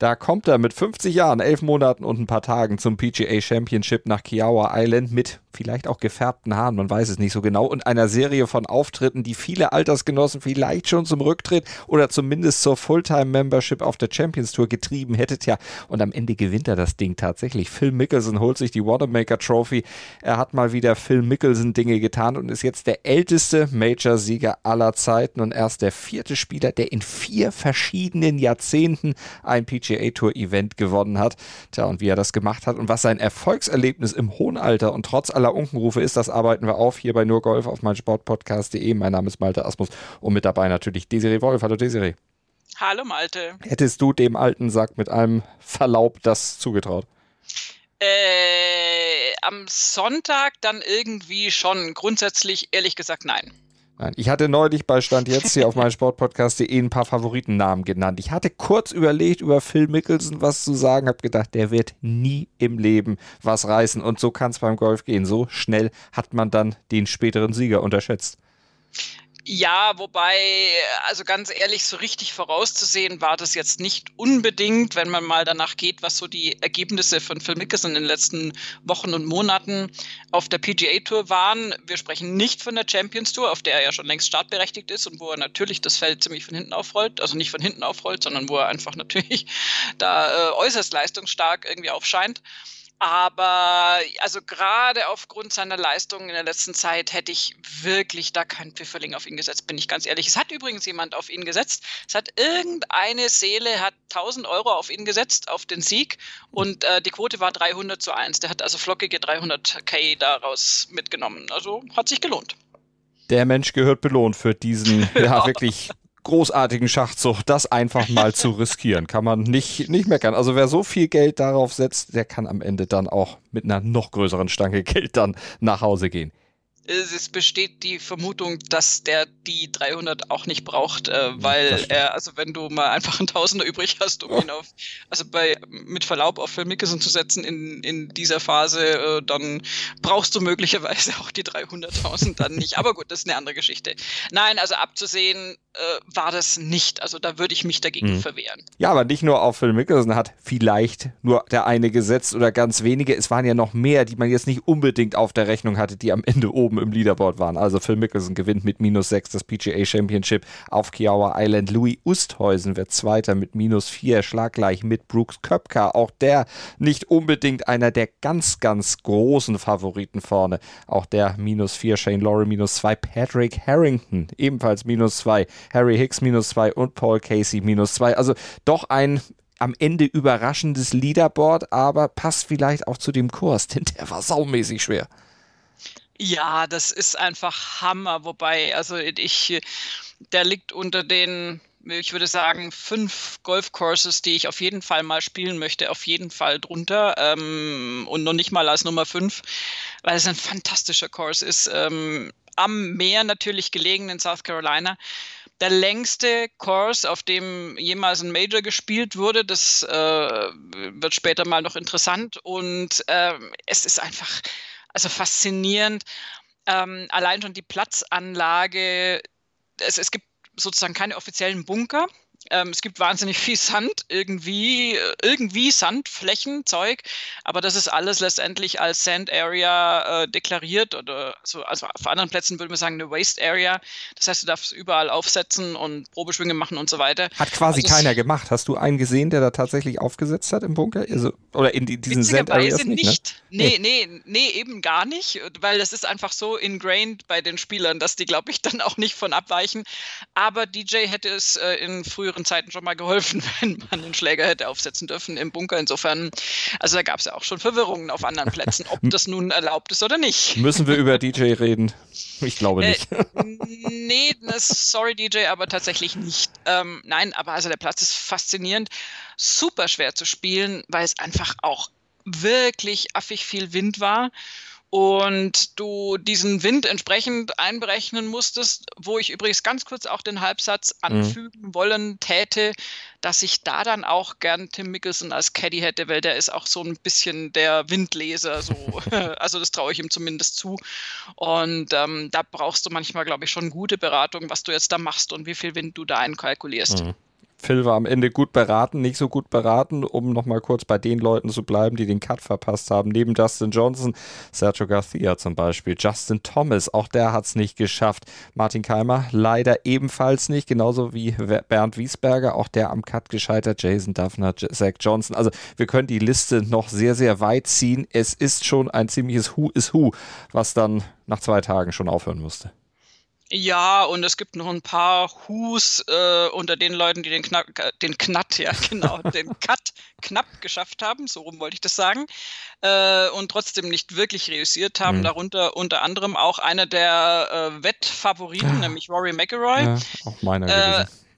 Da kommt er mit 50 Jahren, 11 Monaten und ein paar Tagen zum PGA Championship nach Kiowa Island mit vielleicht auch gefärbten Haaren, man weiß es nicht so genau, und einer Serie von Auftritten, die viele Altersgenossen vielleicht schon zum Rücktritt oder zumindest zur Fulltime-Membership auf der Champions Tour getrieben hättet. Ja, und am Ende gewinnt er das Ding tatsächlich. Phil Mickelson holt sich die Watermaker Trophy. Er hat mal wieder Phil Mickelson Dinge getan und ist jetzt der älteste Major-Sieger aller Zeiten und erst der vierte Spieler, der in vier verschiedenen Jahrzehnten ein PGA Tour Event gewonnen hat. Tja, und wie er das gemacht hat und was sein Erfolgserlebnis im hohen Alter und trotz aller Unkenrufe ist. Das arbeiten wir auf hier bei nur Golf auf meinsportpodcast.de. Mein Name ist Malte Asmus und mit dabei natürlich Desiree Wolf. Hallo Desiree. Hallo Malte. Hättest du dem alten Sack mit allem Verlaub das zugetraut? Äh, am Sonntag dann irgendwie schon. Grundsätzlich ehrlich gesagt nein. Nein, ich hatte neulich bei Stand jetzt hier auf meinem Sportpodcast.de ein paar Favoritennamen genannt. Ich hatte kurz überlegt, über Phil Mickelson was zu sagen, habe gedacht, der wird nie im Leben was reißen. Und so kann es beim Golf gehen. So schnell hat man dann den späteren Sieger unterschätzt. Ja, wobei, also ganz ehrlich, so richtig vorauszusehen war das jetzt nicht unbedingt, wenn man mal danach geht, was so die Ergebnisse von Phil Mickelson in den letzten Wochen und Monaten auf der PGA Tour waren. Wir sprechen nicht von der Champions Tour, auf der er ja schon längst startberechtigt ist und wo er natürlich das Feld ziemlich von hinten aufrollt, also nicht von hinten aufrollt, sondern wo er einfach natürlich da äh, äußerst leistungsstark irgendwie aufscheint. Aber also gerade aufgrund seiner Leistungen in der letzten Zeit hätte ich wirklich da keinen Pfifferling auf ihn gesetzt, bin ich ganz ehrlich. Es hat übrigens jemand auf ihn gesetzt. Es hat irgendeine Seele, hat 1000 Euro auf ihn gesetzt, auf den Sieg. Und äh, die Quote war 300 zu 1. Der hat also flockige 300k daraus mitgenommen. Also hat sich gelohnt. Der Mensch gehört belohnt für diesen ja, wirklich großartigen Schachzug, das einfach mal zu riskieren. Kann man nicht, nicht meckern. Also wer so viel Geld darauf setzt, der kann am Ende dann auch mit einer noch größeren Stange Geld dann nach Hause gehen es besteht die Vermutung, dass der die 300 auch nicht braucht, äh, weil er, also wenn du mal einfach einen Tausender übrig hast, um oh. ihn auf, also bei, mit Verlaub auf Phil Mickelson zu setzen in, in dieser Phase, äh, dann brauchst du möglicherweise auch die 300.000 dann nicht. Aber gut, das ist eine andere Geschichte. Nein, also abzusehen äh, war das nicht. Also da würde ich mich dagegen mhm. verwehren. Ja, aber nicht nur auf Phil Mickelson hat vielleicht nur der eine gesetzt oder ganz wenige. Es waren ja noch mehr, die man jetzt nicht unbedingt auf der Rechnung hatte, die am Ende oben im Leaderboard waren. Also Phil Mickelson gewinnt mit minus 6 das PGA Championship auf Kiowa Island. Louis Oosthuizen wird Zweiter mit minus 4, schlaggleich mit Brooks Köpka. Auch der nicht unbedingt einer der ganz, ganz großen Favoriten vorne. Auch der minus 4, Shane Lowry minus 2, Patrick Harrington ebenfalls minus 2, Harry Hicks minus 2 und Paul Casey minus 2. Also doch ein am Ende überraschendes Leaderboard, aber passt vielleicht auch zu dem Kurs, denn der war saumäßig schwer. Ja, das ist einfach Hammer. Wobei, also ich, der liegt unter den, ich würde sagen, fünf Golfcourses, die ich auf jeden Fall mal spielen möchte, auf jeden Fall drunter. Ähm, und noch nicht mal als Nummer fünf, weil es ein fantastischer Course ist. Ähm, am Meer natürlich gelegen in South Carolina der längste Course, auf dem jemals ein Major gespielt wurde. Das äh, wird später mal noch interessant. Und äh, es ist einfach, also faszinierend. Ähm, allein schon die Platzanlage. Es, es gibt sozusagen keine offiziellen Bunker. Ähm, es gibt wahnsinnig viel Sand, irgendwie, irgendwie Sandflächen, Zeug, aber das ist alles letztendlich als Sand Area äh, deklariert oder so, also auf anderen Plätzen würde man sagen eine Waste Area. Das heißt, du darfst überall aufsetzen und Probeschwünge machen und so weiter. Hat quasi also keiner gemacht. Hast du einen gesehen, der da tatsächlich aufgesetzt hat im Bunker? Also, oder in die, diesen Sand Areas nicht? nicht. Ne? Nee, nee, nee, eben gar nicht, weil das ist einfach so ingrained bei den Spielern, dass die, glaube ich, dann auch nicht von abweichen. Aber DJ hätte es äh, in früheren früheren Zeiten schon mal geholfen, wenn man den Schläger hätte aufsetzen dürfen im Bunker. Insofern, also da gab es ja auch schon Verwirrungen auf anderen Plätzen, ob das nun erlaubt ist oder nicht. Müssen wir über DJ reden? Ich glaube nicht. Äh, nee, sorry DJ, aber tatsächlich nicht. Ähm, nein, aber also der Platz ist faszinierend, super schwer zu spielen, weil es einfach auch wirklich affig viel Wind war. Und du diesen Wind entsprechend einberechnen musstest, wo ich übrigens ganz kurz auch den Halbsatz mhm. anfügen mhm. wollen täte, dass ich da dann auch gern Tim Mickelson als Caddy hätte, weil der ist auch so ein bisschen der Windleser, so. also das traue ich ihm zumindest zu. Und ähm, da brauchst du manchmal, glaube ich, schon gute Beratung, was du jetzt da machst und wie viel Wind du da einkalkulierst. Mhm. Phil war am Ende gut beraten, nicht so gut beraten, um nochmal kurz bei den Leuten zu bleiben, die den Cut verpasst haben. Neben Justin Johnson, Sergio Garcia zum Beispiel, Justin Thomas, auch der hat es nicht geschafft. Martin Keimer leider ebenfalls nicht, genauso wie Bernd Wiesberger, auch der am Cut gescheitert, Jason Duffner, Zach Johnson. Also wir können die Liste noch sehr, sehr weit ziehen. Es ist schon ein ziemliches Who is Who, was dann nach zwei Tagen schon aufhören musste. Ja, und es gibt noch ein paar Hus äh, unter den Leuten, die den, Knack, den Knatt, ja genau, den Cut knapp geschafft haben, so rum wollte ich das sagen, äh, und trotzdem nicht wirklich reüssiert haben. Mhm. Darunter unter anderem auch einer der äh, Wettfavoriten, ja. nämlich Rory McIlroy. Ja, auch meiner gewesen.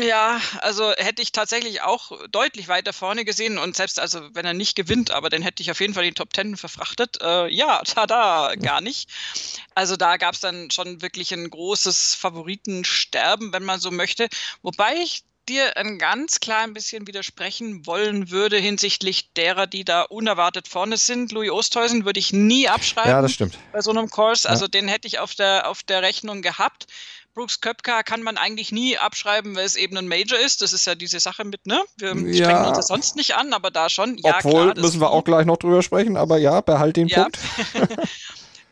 Ja, also hätte ich tatsächlich auch deutlich weiter vorne gesehen und selbst also wenn er nicht gewinnt, aber dann hätte ich auf jeden Fall die Top Ten verfrachtet. Äh, ja, tada, gar nicht. Also da gab es dann schon wirklich ein großes Favoritensterben, wenn man so möchte. Wobei ich dir ein ganz klein bisschen widersprechen wollen würde hinsichtlich derer, die da unerwartet vorne sind. Louis Oosthuizen würde ich nie abschreiben. Ja, das stimmt. Bei so einem Kurs. Also ja. den hätte ich auf der, auf der Rechnung gehabt. Brooks Köpka kann man eigentlich nie abschreiben, weil es eben ein Major ist. Das ist ja diese Sache mit, ne? Wir ja. strengen uns das sonst nicht an, aber da schon. Ja, Obwohl, klar, müssen wir auch gleich noch drüber sprechen, aber ja, behalt den ja. Punkt.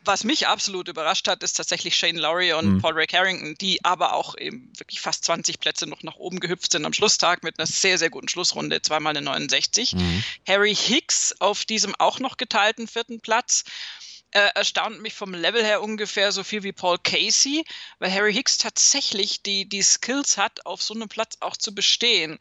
Was mich absolut überrascht hat, ist tatsächlich Shane Lowry und mhm. Paul Ray Carrington, die aber auch eben wirklich fast 20 Plätze noch nach oben gehüpft sind am Schlusstag mit einer sehr, sehr guten Schlussrunde, zweimal eine 69. Mhm. Harry Hicks auf diesem auch noch geteilten vierten Platz äh, erstaunt mich vom Level her ungefähr so viel wie Paul Casey, weil Harry Hicks tatsächlich die, die Skills hat, auf so einem Platz auch zu bestehen.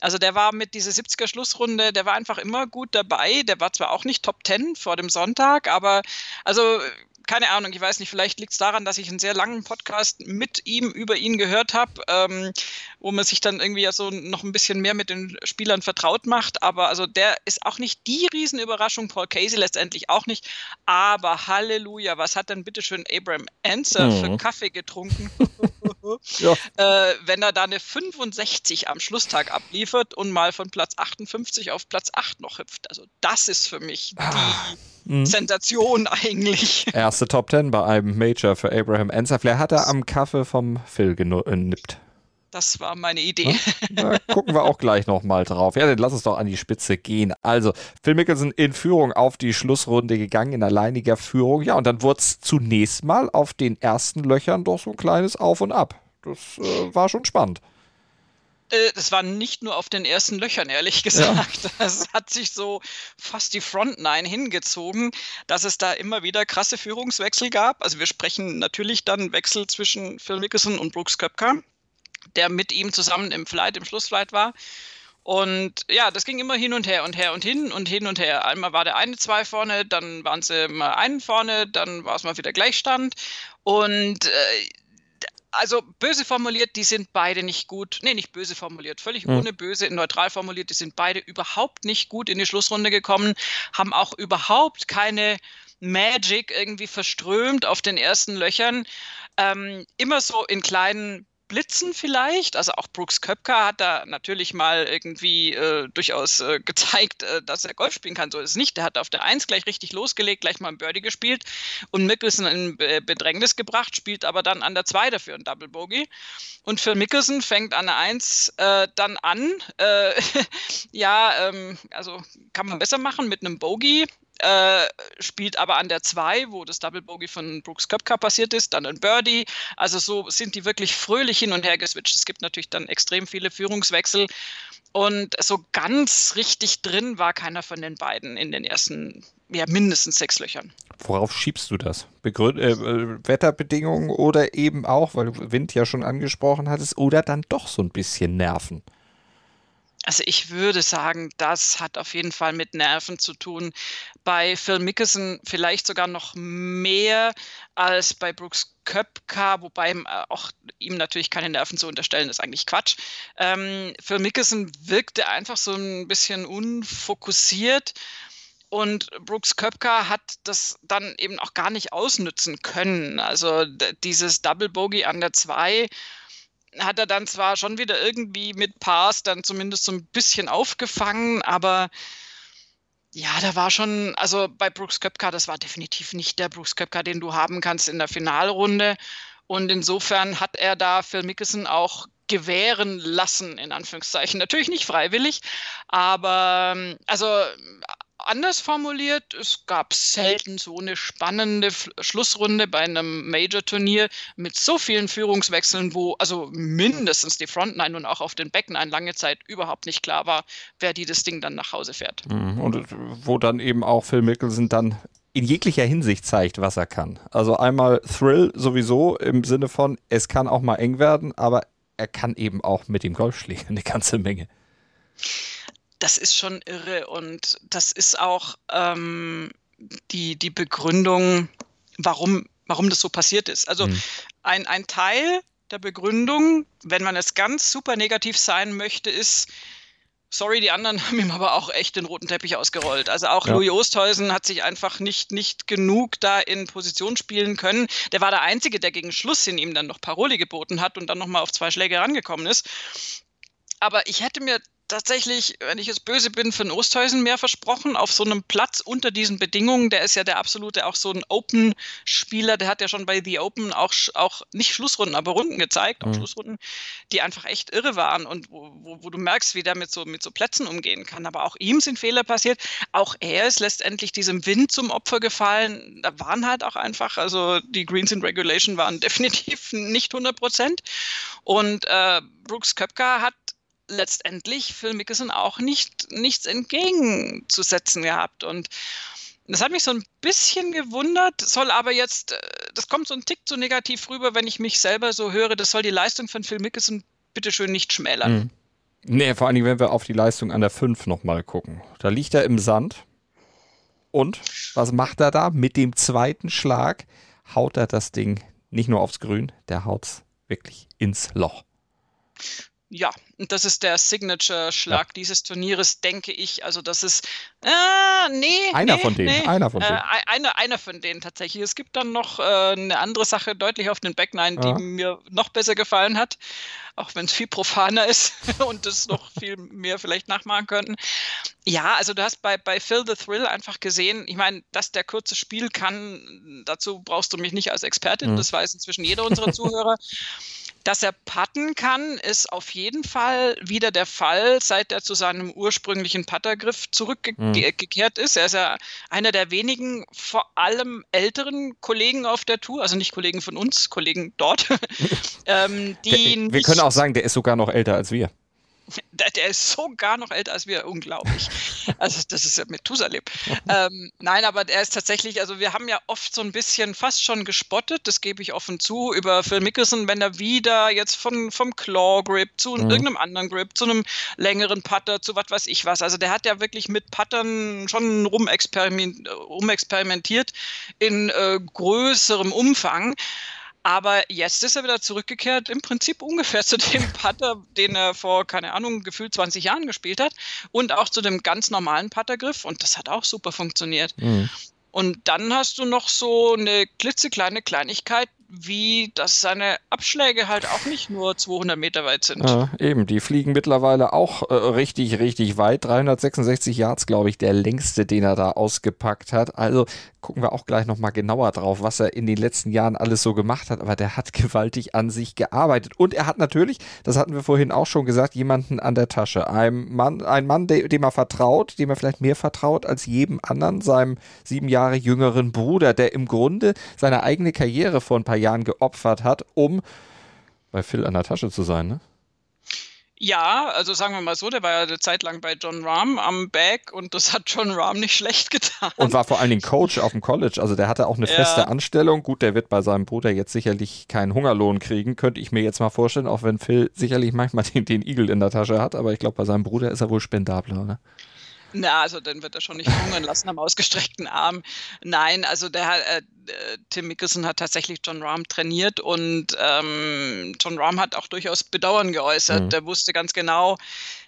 Also der war mit dieser 70er Schlussrunde, der war einfach immer gut dabei. Der war zwar auch nicht Top 10 vor dem Sonntag, aber also keine Ahnung, ich weiß nicht, vielleicht liegt es daran, dass ich einen sehr langen Podcast mit ihm über ihn gehört habe, ähm, wo man sich dann irgendwie so noch ein bisschen mehr mit den Spielern vertraut macht. Aber also der ist auch nicht die Riesenüberraschung, Paul Casey letztendlich auch nicht. Aber Halleluja, was hat denn bitte schön Abraham Answer mhm. für Kaffee getrunken? ja. äh, wenn er da eine 65 am Schlusstag abliefert und mal von Platz 58 auf Platz 8 noch hüpft. Also das ist für mich die ah. Mhm. Sensation eigentlich. Erste Top 10 bei einem Major für Abraham Ensafler hat er am Kaffee vom Phil genippt. Das war meine Idee. Da gucken wir auch gleich nochmal drauf. Ja, dann lass uns doch an die Spitze gehen. Also, Phil Mickelson in Führung auf die Schlussrunde gegangen, in alleiniger Führung. Ja, und dann wurde es zunächst mal auf den ersten Löchern doch so ein kleines Auf und Ab. Das äh, war schon spannend. Äh, das war nicht nur auf den ersten Löchern, ehrlich gesagt. Ja. Das hat sich so fast die Front Nine hingezogen, dass es da immer wieder krasse Führungswechsel gab. Also wir sprechen natürlich dann Wechsel zwischen Phil Mickelson und Brooks Köpker, der mit ihm zusammen im Flight, im Schlussflight war. Und ja, das ging immer hin und her und her und hin und hin und her. Einmal war der eine zwei vorne, dann waren sie mal einen vorne, dann war es mal wieder Gleichstand. Und äh, also böse formuliert, die sind beide nicht gut. Nee, nicht böse formuliert, völlig mhm. ohne böse, neutral formuliert, die sind beide überhaupt nicht gut in die Schlussrunde gekommen, haben auch überhaupt keine Magic irgendwie verströmt auf den ersten Löchern. Ähm, immer so in kleinen Blitzen vielleicht. Also auch Brooks Köpker hat da natürlich mal irgendwie äh, durchaus äh, gezeigt, äh, dass er Golf spielen kann. So ist es nicht. Der hat auf der Eins gleich richtig losgelegt, gleich mal ein Birdie gespielt und Mickelson in Bedrängnis gebracht, spielt aber dann an der Zwei dafür ein Double Bogey. Und für Mickelson fängt an der Eins äh, dann an. Äh, ja, ähm, also kann man besser machen mit einem Bogey äh, spielt aber an der 2, wo das Double Bogey von Brooks Köpka passiert ist, dann ein Birdie. Also so sind die wirklich fröhlich hin und her geswitcht. Es gibt natürlich dann extrem viele Führungswechsel. Und so ganz richtig drin war keiner von den beiden in den ersten, ja, mindestens sechs Löchern. Worauf schiebst du das? Begründ äh, äh, Wetterbedingungen oder eben auch, weil du Wind ja schon angesprochen hattest, oder dann doch so ein bisschen Nerven? Also ich würde sagen, das hat auf jeden Fall mit Nerven zu tun. Bei Phil Mickelson vielleicht sogar noch mehr als bei Brooks Köpka, wobei äh, auch ihm natürlich keine Nerven zu unterstellen, ist eigentlich Quatsch. Ähm, Phil Mickelson wirkte einfach so ein bisschen unfokussiert Und Brooks Köpker hat das dann eben auch gar nicht ausnützen können. Also dieses Double Bogey an der 2 hat er dann zwar schon wieder irgendwie mit Pass dann zumindest so ein bisschen aufgefangen, aber ja, da war schon, also bei Brooks Köpka, das war definitiv nicht der Brooks Köpka, den du haben kannst in der Finalrunde. Und insofern hat er da Phil Mickelson auch gewähren lassen, in Anführungszeichen. Natürlich nicht freiwillig, aber also anders formuliert, es gab selten so eine spannende F Schlussrunde bei einem Major-Turnier mit so vielen Führungswechseln, wo also mindestens die Frontline und auch auf den Backline lange Zeit überhaupt nicht klar war, wer die das Ding dann nach Hause fährt. Mhm. Und wo dann eben auch Phil Mickelson dann in jeglicher Hinsicht zeigt, was er kann. Also einmal Thrill sowieso im Sinne von, es kann auch mal eng werden, aber er kann eben auch mit dem Golfschläger eine ganze Menge das ist schon irre und das ist auch ähm, die, die Begründung, warum, warum das so passiert ist. Also mhm. ein, ein Teil der Begründung, wenn man es ganz super negativ sein möchte, ist, sorry, die anderen haben ihm aber auch echt den roten Teppich ausgerollt. Also auch ja. Louis Oosthuizen hat sich einfach nicht, nicht genug da in Position spielen können. Der war der Einzige, der gegen Schluss in ihm dann noch Paroli geboten hat und dann nochmal auf zwei Schläge rangekommen ist. Aber ich hätte mir tatsächlich, wenn ich jetzt böse bin, für den Osthäusen mehr versprochen, auf so einem Platz unter diesen Bedingungen. Der ist ja der absolute auch so ein Open-Spieler, der hat ja schon bei The Open auch, auch nicht Schlussrunden, aber Runden gezeigt, auch mhm. Schlussrunden, die einfach echt irre waren und wo, wo, wo, du merkst, wie der mit so, mit so Plätzen umgehen kann. Aber auch ihm sind Fehler passiert. Auch er ist letztendlich diesem Wind zum Opfer gefallen. Da waren halt auch einfach, also die Greens in Regulation waren definitiv nicht 100 Prozent. Und äh, Brooks Köpker hat letztendlich Phil Mickelson auch nicht, nichts entgegenzusetzen gehabt. Und das hat mich so ein bisschen gewundert, soll aber jetzt, äh, das kommt so ein Tick zu negativ rüber, wenn ich mich selber so höre, das soll die Leistung von Phil Mickelson bitteschön nicht schmälern. Mhm. Nee, vor allen Dingen, wenn wir auf die Leistung an der 5 nochmal gucken. Da liegt er im Sand. Und was macht er da? Mit dem zweiten Schlag haut er das Ding nicht nur aufs Grün, der haut es wirklich ins Loch. Ja, und das ist der Signature-Schlag ja. dieses Turnieres, denke ich. Also das ist, äh, nee. Einer nee, von denen, nee. einer von denen. Äh, einer, einer von denen tatsächlich. Es gibt dann noch äh, eine andere Sache deutlich auf den Backline, die ja. mir noch besser gefallen hat, auch wenn es viel profaner ist und das noch viel mehr vielleicht nachmachen könnten. Ja, also du hast bei, bei Phil the Thrill einfach gesehen, ich meine, dass der kurze Spiel kann, dazu brauchst du mich nicht als Expertin, mhm. das weiß inzwischen jeder unserer Zuhörer. Dass er putten kann, ist auf jeden Fall wieder der Fall, seit er zu seinem ursprünglichen Puttergriff zurückgekehrt mhm. ist. Er ist ja einer der wenigen, vor allem älteren Kollegen auf der Tour, also nicht Kollegen von uns, Kollegen dort, ähm, die. Der, wir können auch sagen, der ist sogar noch älter als wir. Der, ist sogar noch älter als wir, unglaublich. Also das ist ja Methusalem. ähm, nein, aber der ist tatsächlich, also wir haben ja oft so ein bisschen fast schon gespottet, das gebe ich offen zu, über Phil Mickelson, wenn er wieder jetzt von, vom Claw Grip zu mhm. irgendeinem anderen Grip, zu einem längeren Putter, zu was weiß ich was. Also der hat ja wirklich mit Puttern schon rumexperiment, rumexperimentiert in äh, größerem Umfang. Aber jetzt ist er wieder zurückgekehrt, im Prinzip ungefähr zu dem Putter, den er vor, keine Ahnung, gefühlt 20 Jahren gespielt hat. Und auch zu dem ganz normalen Puttergriff. Und das hat auch super funktioniert. Mhm. Und dann hast du noch so eine klitzekleine Kleinigkeit, wie dass seine Abschläge halt auch nicht nur 200 Meter weit sind. Ja, eben, die fliegen mittlerweile auch äh, richtig, richtig weit. 366 Yards, glaube ich, der längste, den er da ausgepackt hat. Also gucken wir auch gleich nochmal genauer drauf, was er in den letzten Jahren alles so gemacht hat. Aber der hat gewaltig an sich gearbeitet. Und er hat natürlich, das hatten wir vorhin auch schon gesagt, jemanden an der Tasche. Ein Mann, ein Mann dem er vertraut, dem er vielleicht mehr vertraut als jedem anderen, seinem sieben Jahre jüngeren Bruder, der im Grunde seine eigene Karriere vor ein paar Jahren geopfert hat, um bei Phil an der Tasche zu sein, ne? Ja, also sagen wir mal so, der war ja eine Zeit lang bei John Rahm am Back und das hat John Rahm nicht schlecht getan. Und war vor allen Dingen Coach auf dem College, also der hatte auch eine ja. feste Anstellung. Gut, der wird bei seinem Bruder jetzt sicherlich keinen Hungerlohn kriegen, könnte ich mir jetzt mal vorstellen, auch wenn Phil sicherlich manchmal den, den Igel in der Tasche hat, aber ich glaube, bei seinem Bruder ist er wohl spendabler, oder? Na, also dann wird er schon nicht hungern lassen am ausgestreckten Arm. Nein, also der äh, Tim Mickelson hat tatsächlich John Rahm trainiert und ähm, John Rahm hat auch durchaus Bedauern geäußert. Mhm. Der wusste ganz genau,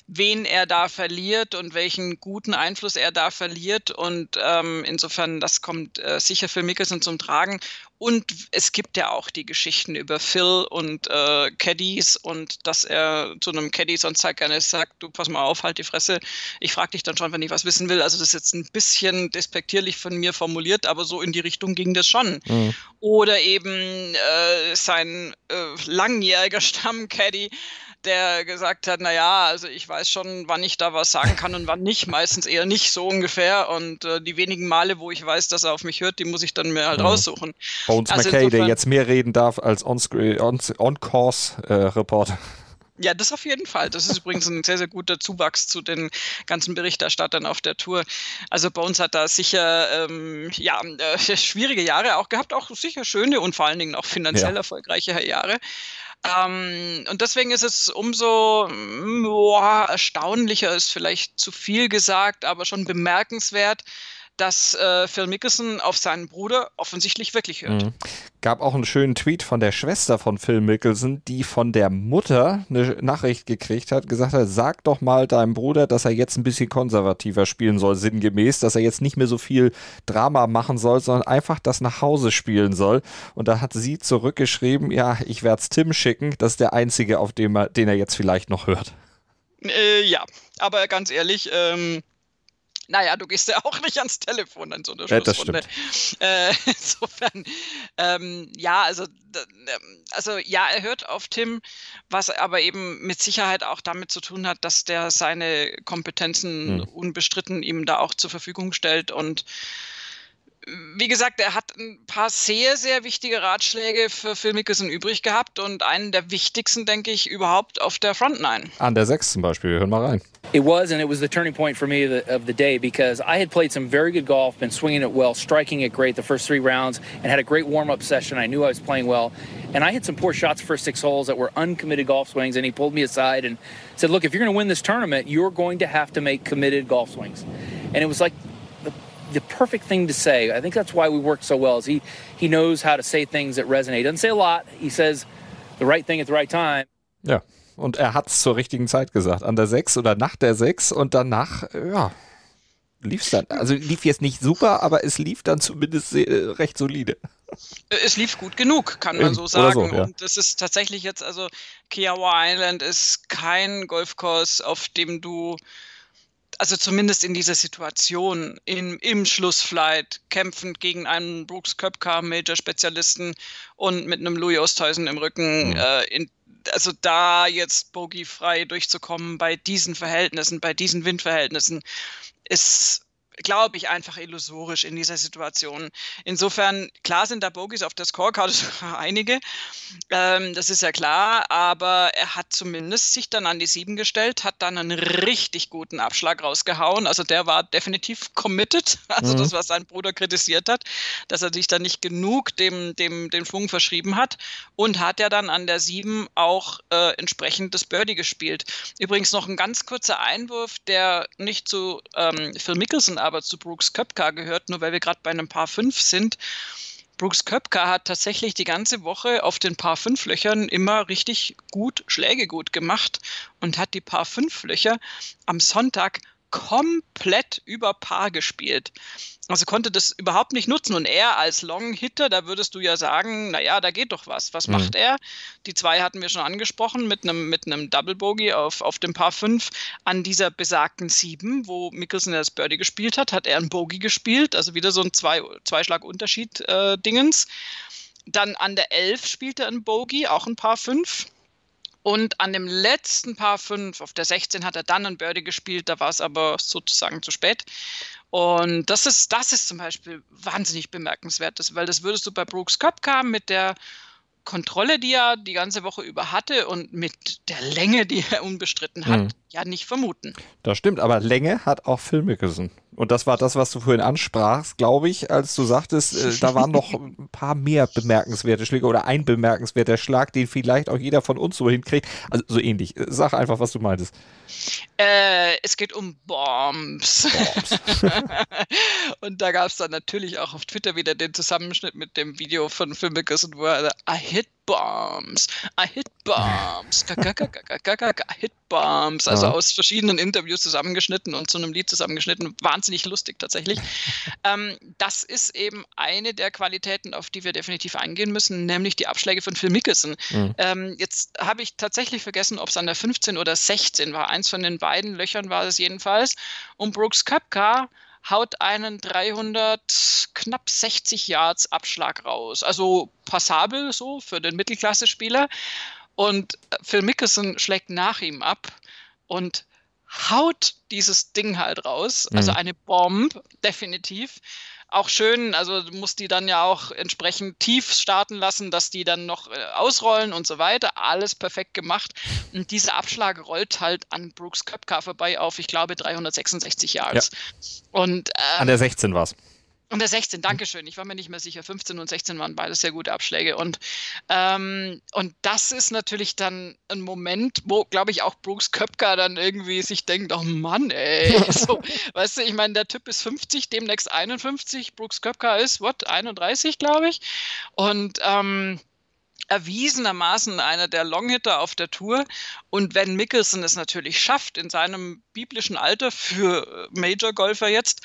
wen er da verliert und welchen guten Einfluss er da verliert. Und ähm, insofern, das kommt äh, sicher für Mickelson zum Tragen. Und es gibt ja auch die Geschichten über Phil und äh, Caddies und dass er zu einem Caddy sonst halt gerne sagt, du pass mal auf, halt die Fresse. Ich frage dich dann schon, wenn ich was wissen will. Also das ist jetzt ein bisschen despektierlich von mir formuliert, aber so in die Richtung ging das schon. Mhm. Oder eben äh, sein äh, langjähriger Stammcaddy, der gesagt hat, naja, also ich weiß schon, wann ich da was sagen kann und wann nicht, meistens eher nicht so ungefähr. Und äh, die wenigen Male, wo ich weiß, dass er auf mich hört, die muss ich dann mir halt mhm. raussuchen. Bones also McKay, der jetzt mehr reden darf als On-Course-Reporter. On, on ja, das auf jeden Fall. Das ist übrigens ein sehr, sehr guter Zuwachs zu den ganzen Berichterstattern auf der Tour. Also Bones hat da sicher ähm, ja, äh, schwierige Jahre auch gehabt, auch sicher schöne und vor allen Dingen auch finanziell ja. erfolgreiche Jahre. Ähm, und deswegen ist es umso boah, erstaunlicher, ist vielleicht zu viel gesagt, aber schon bemerkenswert, dass äh, Phil Mickelson auf seinen Bruder offensichtlich wirklich hört. Mhm. Gab auch einen schönen Tweet von der Schwester von Phil Mickelson, die von der Mutter eine Nachricht gekriegt hat, gesagt hat, sag doch mal deinem Bruder, dass er jetzt ein bisschen konservativer spielen soll, sinngemäß, dass er jetzt nicht mehr so viel Drama machen soll, sondern einfach das nach Hause spielen soll. Und da hat sie zurückgeschrieben, ja, ich werde es Tim schicken, das ist der einzige, auf dem er, den er jetzt vielleicht noch hört. Äh, ja, aber ganz ehrlich, ähm, naja, du gehst ja auch nicht ans Telefon in so einer ja, Schlussrunde. Äh, insofern, ähm, ja, also, ähm, also ja, er hört auf Tim, was aber eben mit Sicherheit auch damit zu tun hat, dass der seine Kompetenzen hm. unbestritten ihm da auch zur Verfügung stellt und wie gesagt, er hat ein paar sehr, sehr wichtige Ratschläge für Phil Mickelson übrig gehabt und einen der wichtigsten, denke ich, überhaupt auf der Front Nine. An der 6 zum Beispiel, wir hören mal rein. It was, and it was the turning point for me of the, of the day because I had played some very good golf, been swinging it well, striking it great the first three rounds, and had a great warm up session. I knew I was playing well. And I hit some poor shots the first six holes that were uncommitted golf swings, and he pulled me aside and said, Look, if you're going to win this tournament, you're going to have to make committed golf swings. And it was like the perfect thing to say. I think that's why we work so well. Is he he knows how to say things that resonate. He doesn't say a lot. He says the right thing at the right time. Ja, und er hat es zur richtigen Zeit gesagt. An der 6 oder nach der 6 und danach, ja, lief es dann. Also lief jetzt nicht super, aber es lief dann zumindest recht solide. Es lief gut genug, kann man so sagen. So, ja. Und das ist tatsächlich jetzt, also Kiawa Island ist kein Golfkurs, auf dem du also zumindest in dieser Situation, in, im Schlussflight, kämpfend gegen einen Brooks Köpka, Major-Spezialisten und mit einem Louis Oosthuizen im Rücken, mhm. äh, in, also da jetzt bogiefrei durchzukommen bei diesen Verhältnissen, bei diesen Windverhältnissen, ist glaube ich, einfach illusorisch in dieser Situation. Insofern, klar sind da Bogies auf der Scorecard, einige, ähm, das ist ja klar, aber er hat zumindest sich dann an die sieben gestellt, hat dann einen richtig guten Abschlag rausgehauen. Also der war definitiv committed, also mhm. das, was sein Bruder kritisiert hat, dass er sich da nicht genug dem, dem, dem Schwung verschrieben hat und hat ja dann an der sieben auch äh, entsprechend das Birdie gespielt. Übrigens noch ein ganz kurzer Einwurf, der nicht zu ähm, Phil Mickelson, aber aber zu Brooks Köpka gehört, nur weil wir gerade bei einem Paar 5 sind. Brooks Köpka hat tatsächlich die ganze Woche auf den Paar 5 Löchern immer richtig gut Schläge gut gemacht und hat die Paar 5 Löcher am Sonntag komplett über Paar gespielt. Also konnte das überhaupt nicht nutzen. Und er als Long-Hitter, da würdest du ja sagen, naja, da geht doch was. Was mhm. macht er? Die zwei hatten wir schon angesprochen mit einem, mit einem Double Bogey auf, auf dem Paar 5 an dieser besagten 7, wo Mickelson das Birdie gespielt hat, hat er ein Bogey gespielt. Also wieder so ein zwei, Zweischlag-Unterschied äh, Dingens. Dann an der 11 spielte er ein Bogey, auch ein Paar 5. Und an dem letzten Paar 5, auf der 16, hat er dann ein Birdie gespielt, da war es aber sozusagen zu spät. Und das ist, das ist zum Beispiel wahnsinnig bemerkenswert, weil das würdest du bei Brooks Köpka mit der Kontrolle, die er die ganze Woche über hatte und mit der Länge, die er unbestritten hat, mhm. ja nicht vermuten. Das stimmt, aber Länge hat auch Phil Mickelson. Und das war das, was du vorhin ansprachst, glaube ich, als du sagtest, äh, da waren noch ein paar mehr bemerkenswerte Schläge oder ein bemerkenswerter Schlag, den vielleicht auch jeder von uns so hinkriegt. Also so ähnlich. Sag einfach, was du meintest. Äh, es geht um Bombs. Bombs. und da gab es dann natürlich auch auf Twitter wieder den Zusammenschnitt mit dem Video von Mickelson, wo er I hit bombs, I hit bombs, I hit bombs. Also aus verschiedenen Interviews zusammengeschnitten und zu einem Lied zusammengeschnitten. Wahnsinnig lustig tatsächlich. ähm, das ist eben eine der Qualitäten, auf die wir definitiv eingehen müssen, nämlich die Abschläge von Phil Mickelson. Mhm. Ähm, jetzt habe ich tatsächlich vergessen, ob es an der 15 oder 16 war. Eins von den beiden Löchern war es jedenfalls. Und Brooks Köpka haut einen 300 knapp 60 Yards Abschlag raus. Also passabel so für den Mittelklasse-Spieler. Und Phil Mickelson schlägt nach ihm ab und haut dieses Ding halt raus. Also mhm. eine Bombe, definitiv auch schön, also du musst die dann ja auch entsprechend tief starten lassen, dass die dann noch äh, ausrollen und so weiter. Alles perfekt gemacht. Und dieser Abschlag rollt halt an Brooks Köpka vorbei auf, ich glaube, 366 Yards. Ja. Und, ähm, an der 16 war es. Und der 16, Dankeschön. Ich war mir nicht mehr sicher. 15 und 16 waren beide sehr gute Abschläge. Und, ähm, und das ist natürlich dann ein Moment, wo, glaube ich, auch Brooks Köpker dann irgendwie sich denkt, oh Mann, ey. So, weißt du, ich meine, der Typ ist 50, demnächst 51. Brooks Köpker ist, what, 31, glaube ich. Und ähm, erwiesenermaßen einer der Longhitter auf der Tour. Und wenn Mickelson es natürlich schafft, in seinem biblischen Alter für Major-Golfer jetzt,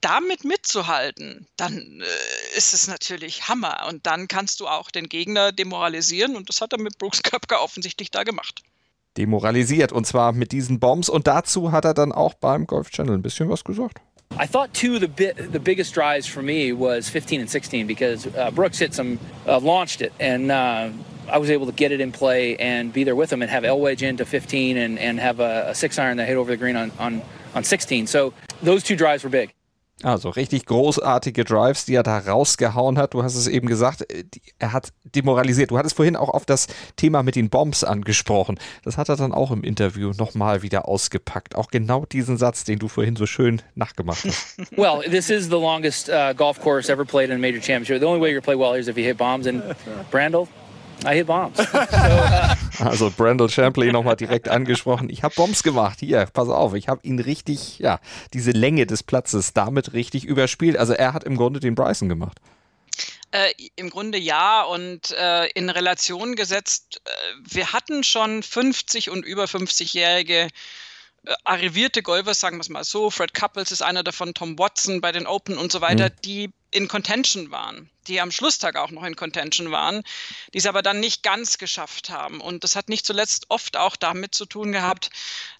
damit mitzuhalten, dann äh, ist es natürlich Hammer. Und dann kannst du auch den Gegner demoralisieren. Und das hat er mit Brooks Köpker offensichtlich da gemacht. Demoralisiert und zwar mit diesen Bombs. Und dazu hat er dann auch beim Golf Channel ein bisschen was gesagt. I thought two of the bi the biggest drives for me was 15 and 16 because uh, Brooks hit some, uh, launched it, and uh, I was able to get it in play and be there with him and have L wedge into 15 and, and have a, a six iron that hit over the green on, on, on 16. So those two drives were big. Also richtig großartige Drives, die er da rausgehauen hat. Du hast es eben gesagt, äh, er hat demoralisiert. Du hattest vorhin auch auf das Thema mit den Bombs angesprochen. Das hat er dann auch im Interview nochmal wieder ausgepackt. Auch genau diesen Satz, den du vorhin so schön nachgemacht hast. Well, this is the longest uh, golf course ever played in a major championship. The only way you play well here is if you hit bombs. And Brandel, I hit bombs. so, uh also Brandel Champley nochmal direkt angesprochen. Ich habe Bombs gemacht. Hier, pass auf, ich habe ihn richtig, ja, diese Länge des Platzes damit richtig überspielt. Also er hat im Grunde den Bryson gemacht. Äh, Im Grunde ja und äh, in Relation gesetzt, äh, wir hatten schon 50 und über 50-jährige äh, arrivierte Golfer, sagen wir es mal so. Fred Couples ist einer davon, Tom Watson bei den Open und so weiter, mhm. die in Contention waren, die am Schlusstag auch noch in Contention waren, die es aber dann nicht ganz geschafft haben. Und das hat nicht zuletzt oft auch damit zu tun gehabt,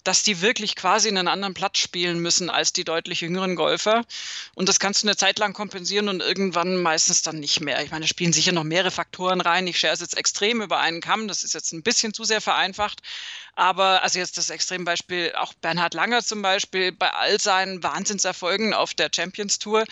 dass die wirklich quasi einen anderen Platz spielen müssen als die deutlich jüngeren Golfer. Und das kannst du eine Zeit lang kompensieren und irgendwann meistens dann nicht mehr. Ich meine, es spielen sicher noch mehrere Faktoren rein. Ich schere es jetzt extrem über einen Kamm. Das ist jetzt ein bisschen zu sehr vereinfacht. Aber also jetzt das Extrembeispiel, auch Bernhard Langer zum Beispiel, bei all seinen Wahnsinnserfolgen auf der Champions Tour,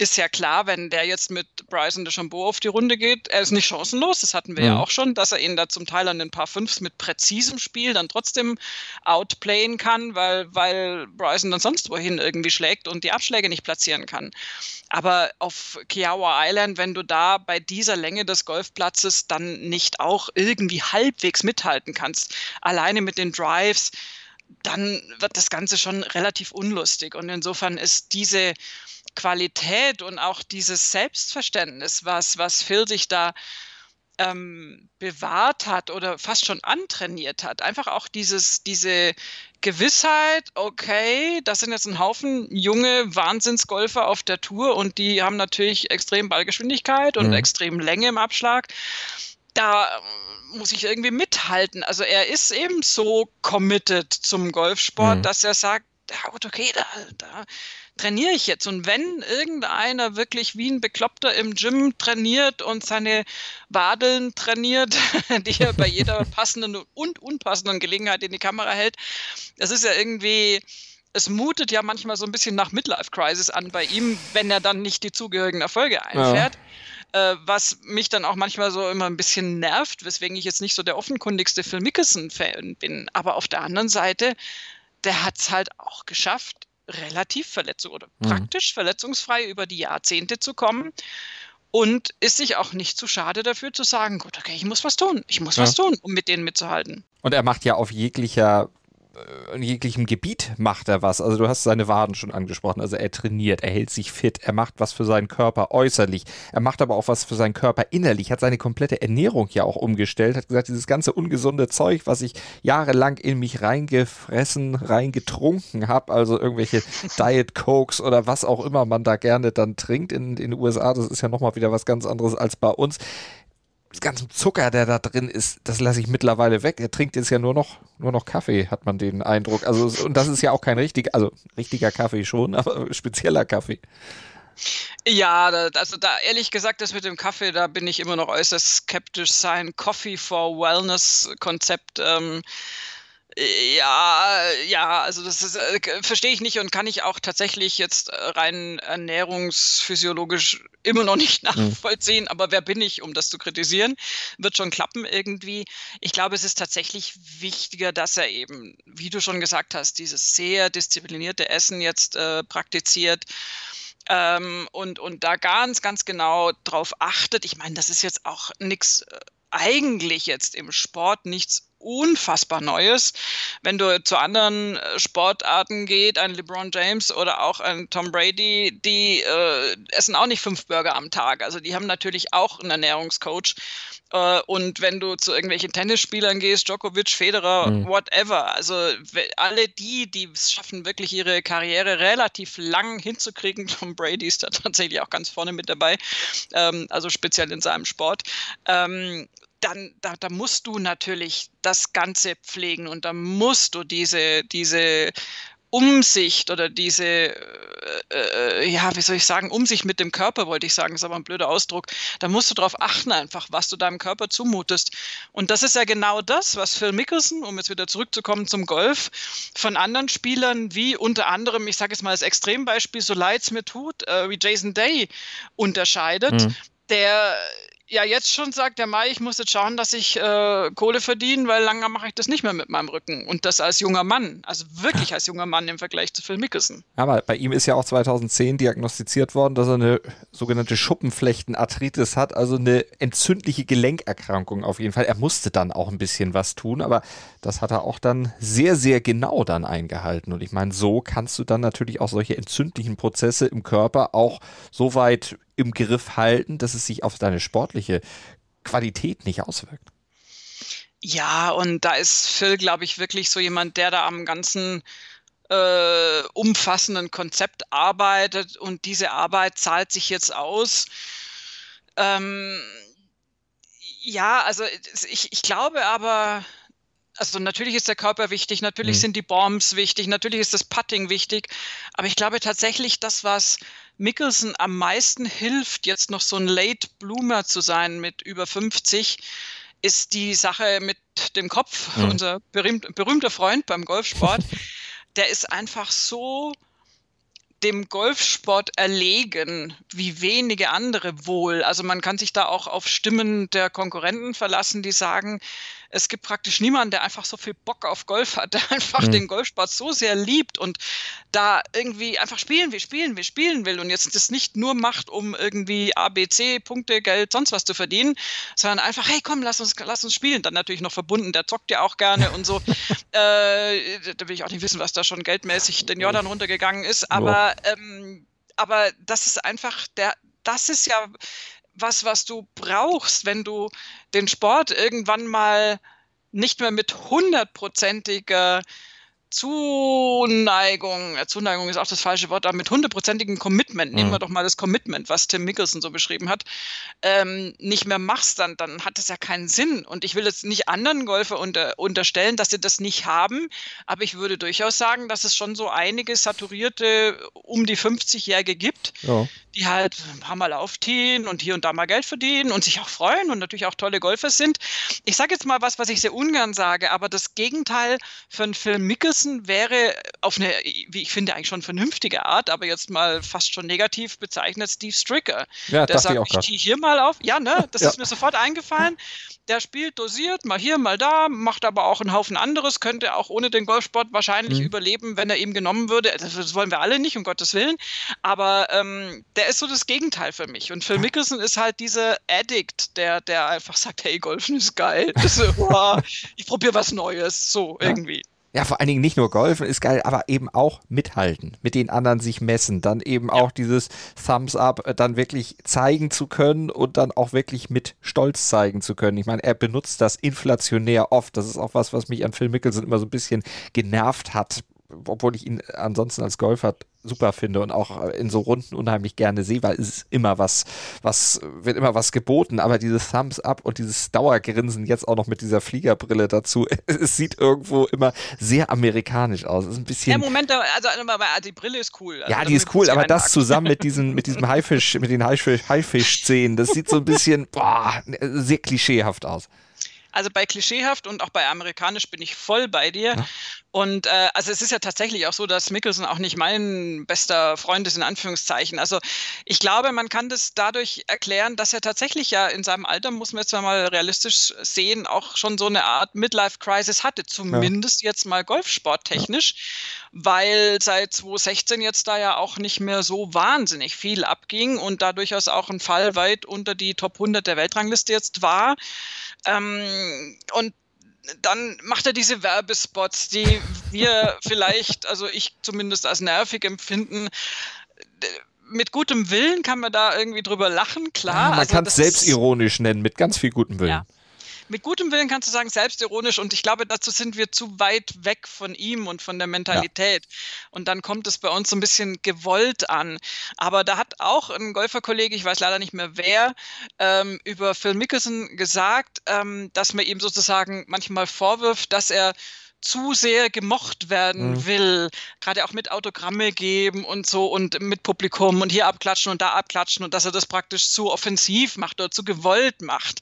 ist ja klar, wenn der jetzt mit Bryson DeChambeau auf die Runde geht, er ist nicht chancenlos. Das hatten wir mhm. ja auch schon, dass er ihn da zum Teil an den paar Fünfs mit präzisem Spiel dann trotzdem outplayen kann, weil, weil Bryson dann sonst wohin irgendwie schlägt und die Abschläge nicht platzieren kann. Aber auf Kiowa Island, wenn du da bei dieser Länge des Golfplatzes dann nicht auch irgendwie halbwegs mithalten kannst, alleine mit den Drives, dann wird das Ganze schon relativ unlustig. Und insofern ist diese Qualität und auch dieses Selbstverständnis, was, was Phil sich da ähm, bewahrt hat oder fast schon antrainiert hat. Einfach auch dieses, diese Gewissheit, okay, das sind jetzt ein Haufen junge Wahnsinnsgolfer auf der Tour und die haben natürlich extrem Ballgeschwindigkeit und mhm. extrem Länge im Abschlag. Da muss ich irgendwie mithalten. Also er ist eben so committed zum Golfsport, mhm. dass er sagt, ja gut, okay, da, da trainiere ich jetzt? Und wenn irgendeiner wirklich wie ein Bekloppter im Gym trainiert und seine Wadeln trainiert, die er bei jeder passenden und unpassenden Gelegenheit in die Kamera hält, das ist ja irgendwie, es mutet ja manchmal so ein bisschen nach Midlife-Crisis an bei ihm, wenn er dann nicht die zugehörigen Erfolge einfährt. Ja äh, was mich dann auch manchmal so immer ein bisschen nervt, weswegen ich jetzt nicht so der offenkundigste Phil Mickelson-Fan bin. Aber auf der anderen Seite, der hat es halt auch geschafft, relativ verletzung oder mhm. praktisch verletzungsfrei über die Jahrzehnte zu kommen und ist sich auch nicht zu schade dafür zu sagen, gut, okay, ich muss was tun, ich muss ja. was tun, um mit denen mitzuhalten. Und er macht ja auf jeglicher in jeglichem Gebiet macht er was. Also du hast seine Waden schon angesprochen. Also er trainiert, er hält sich fit, er macht was für seinen Körper äußerlich. Er macht aber auch was für seinen Körper innerlich. Hat seine komplette Ernährung ja auch umgestellt. Hat gesagt, dieses ganze ungesunde Zeug, was ich jahrelang in mich reingefressen, reingetrunken habe, also irgendwelche Diet Cokes oder was auch immer man da gerne dann trinkt in, in den USA, das ist ja nochmal wieder was ganz anderes als bei uns das ganze Zucker, der da drin ist, das lasse ich mittlerweile weg. Er trinkt jetzt ja nur noch, nur noch Kaffee, hat man den Eindruck. Also, und das ist ja auch kein richtiger, also richtiger Kaffee schon, aber spezieller Kaffee. Ja, also da ehrlich gesagt, das mit dem Kaffee, da bin ich immer noch äußerst skeptisch. Sein Coffee for Wellness Konzept ähm, ja, ja, also das ist, äh, verstehe ich nicht und kann ich auch tatsächlich jetzt äh, rein ernährungsphysiologisch immer noch nicht mhm. nachvollziehen. Mhm. Aber wer bin ich, um das zu kritisieren? Wird schon klappen irgendwie. Ich glaube, es ist tatsächlich wichtiger, dass er eben, wie du schon gesagt hast, dieses sehr disziplinierte Essen jetzt äh, praktiziert. Ähm, und, und da ganz, ganz genau drauf achtet. Ich meine, das ist jetzt auch nichts, äh, eigentlich jetzt im Sport nichts unfassbar Neues. Wenn du zu anderen äh, Sportarten geht, ein LeBron James oder auch ein Tom Brady, die äh, essen auch nicht fünf Burger am Tag. Also die haben natürlich auch einen Ernährungscoach. Äh, und wenn du zu irgendwelchen Tennisspielern gehst, Djokovic, Federer, mhm. whatever, also alle die, die es schaffen, wirklich ihre Karriere relativ lang hinzukriegen, Tom Brady ist da tatsächlich auch ganz vorne mit dabei, ähm, also speziell in seinem Sport, ähm, dann da, da musst du natürlich das Ganze pflegen und da musst du diese, diese Umsicht oder diese, äh, äh, ja, wie soll ich sagen, Umsicht mit dem Körper, wollte ich sagen, ist aber ein blöder Ausdruck. Da musst du darauf achten, einfach, was du deinem Körper zumutest. Und das ist ja genau das, was Phil Mickelson, um jetzt wieder zurückzukommen zum Golf, von anderen Spielern wie unter anderem, ich sage jetzt mal als Extrembeispiel, so leid es mir tut, äh, wie Jason Day unterscheidet. Mhm. Der ja jetzt schon sagt, der Mai, ich muss jetzt schauen, dass ich äh, Kohle verdiene, weil lange mache ich das nicht mehr mit meinem Rücken. Und das als junger Mann, also wirklich als junger Mann im Vergleich zu Phil Mickelson. Aber bei ihm ist ja auch 2010 diagnostiziert worden, dass er eine sogenannte Schuppenflechtenarthritis hat, also eine entzündliche Gelenkerkrankung auf jeden Fall. Er musste dann auch ein bisschen was tun, aber das hat er auch dann sehr, sehr genau dann eingehalten. Und ich meine, so kannst du dann natürlich auch solche entzündlichen Prozesse im Körper auch so weit im Griff halten, dass es sich auf deine sportliche Qualität nicht auswirkt. Ja, und da ist Phil, glaube ich, wirklich so jemand, der da am ganzen äh, umfassenden Konzept arbeitet und diese Arbeit zahlt sich jetzt aus. Ähm, ja, also ich, ich glaube aber, also natürlich ist der Körper wichtig, natürlich mhm. sind die Bombs wichtig, natürlich ist das Putting wichtig, aber ich glaube tatsächlich, das, was Mickelson am meisten hilft, jetzt noch so ein Late Bloomer zu sein mit über 50, ist die Sache mit dem Kopf. Mhm. Unser berühmt, berühmter Freund beim Golfsport, der ist einfach so dem Golfsport erlegen, wie wenige andere wohl. Also man kann sich da auch auf Stimmen der Konkurrenten verlassen, die sagen, es gibt praktisch niemanden, der einfach so viel Bock auf Golf hat, der einfach mhm. den Golfsport so sehr liebt und da irgendwie einfach spielen will, spielen will, spielen will und jetzt das nicht nur macht, um irgendwie ABC, Punkte, Geld, sonst was zu verdienen, sondern einfach, hey, komm, lass uns, lass uns spielen. Dann natürlich noch verbunden, der zockt ja auch gerne und so. äh, da will ich auch nicht wissen, was da schon geldmäßig den Jordan runtergegangen ist, aber, ähm, aber das ist einfach der, das ist ja was, was du brauchst, wenn du den Sport irgendwann mal nicht mehr mit hundertprozentiger Zuneigung, äh, Zuneigung ist auch das falsche Wort, aber mit hundertprozentigem Commitment, mhm. nehmen wir doch mal das Commitment, was Tim Mickelson so beschrieben hat, ähm, nicht mehr machst, dann, dann hat das ja keinen Sinn. Und ich will jetzt nicht anderen Golfer unter, unterstellen, dass sie das nicht haben, aber ich würde durchaus sagen, dass es schon so einige saturierte um die 50-Jährige gibt, ja. die halt ein paar Mal aufziehen und hier und da mal Geld verdienen und sich auch freuen und natürlich auch tolle Golfer sind. Ich sage jetzt mal was, was ich sehr ungern sage, aber das Gegenteil einen Film Mickelson Mickelson wäre auf eine, wie ich finde, eigentlich schon vernünftige Art, aber jetzt mal fast schon negativ bezeichnet, Steve Stricker. Ja, der sagt, ich, ich hier mal auf. Ja, ne, das ja. ist mir sofort eingefallen. Der spielt dosiert, mal hier, mal da, macht aber auch einen Haufen anderes, könnte auch ohne den Golfsport wahrscheinlich mhm. überleben, wenn er ihm genommen würde. Das, das, wollen wir alle nicht, um Gottes Willen. Aber ähm, der ist so das Gegenteil für mich. Und Phil Mickelson ist halt dieser Addict, der, der einfach sagt, hey, Golfen ist geil. So, wow, ich probiere was Neues. So, irgendwie. Ja, vor allen Dingen nicht nur Golfen ist geil, aber eben auch mithalten, mit den anderen sich messen, dann eben ja. auch dieses Thumbs Up äh, dann wirklich zeigen zu können und dann auch wirklich mit Stolz zeigen zu können. Ich meine, er benutzt das inflationär oft. Das ist auch was, was mich an Phil Mickelson immer so ein bisschen genervt hat, obwohl ich ihn ansonsten als Golfer super finde und auch in so Runden unheimlich gerne sehe, weil es ist immer was, was, wird immer was geboten, aber dieses Thumbs Up und dieses Dauergrinsen jetzt auch noch mit dieser Fliegerbrille dazu, es sieht irgendwo immer sehr amerikanisch aus. Es ist ein bisschen. Ja, Moment, also, also die Brille ist cool. Also ja, die ist cool, aber das zusammen mit diesem, mit diesem Haifisch, mit den Haifisch-Szenen, das sieht so ein bisschen, boah, sehr klischeehaft aus. Also bei klischeehaft und auch bei amerikanisch bin ich voll bei dir. Ja. Und äh, also es ist ja tatsächlich auch so, dass Mickelson auch nicht mein bester Freund ist, in Anführungszeichen. Also ich glaube, man kann das dadurch erklären, dass er tatsächlich ja in seinem Alter, muss man jetzt mal realistisch sehen, auch schon so eine Art Midlife-Crisis hatte, zumindest ja. jetzt mal golfsporttechnisch, ja. weil seit 2016 jetzt da ja auch nicht mehr so wahnsinnig viel abging und da durchaus auch ein Fall weit unter die Top 100 der Weltrangliste jetzt war. Ähm, und dann macht er diese Werbespots, die wir vielleicht, also ich zumindest als nervig empfinden. Mit gutem Willen kann man da irgendwie drüber lachen, klar. Ja, man also kann es selbstironisch nennen, mit ganz viel gutem Willen. Ja mit gutem Willen kannst du sagen, selbstironisch und ich glaube, dazu sind wir zu weit weg von ihm und von der Mentalität. Ja. Und dann kommt es bei uns so ein bisschen gewollt an. Aber da hat auch ein Golferkollege, ich weiß leider nicht mehr wer, ähm, über Phil Mickelson gesagt, ähm, dass man ihm sozusagen manchmal vorwirft, dass er zu sehr gemocht werden mhm. will, gerade auch mit Autogramme geben und so und mit Publikum und hier abklatschen und da abklatschen und dass er das praktisch zu offensiv macht oder zu gewollt macht.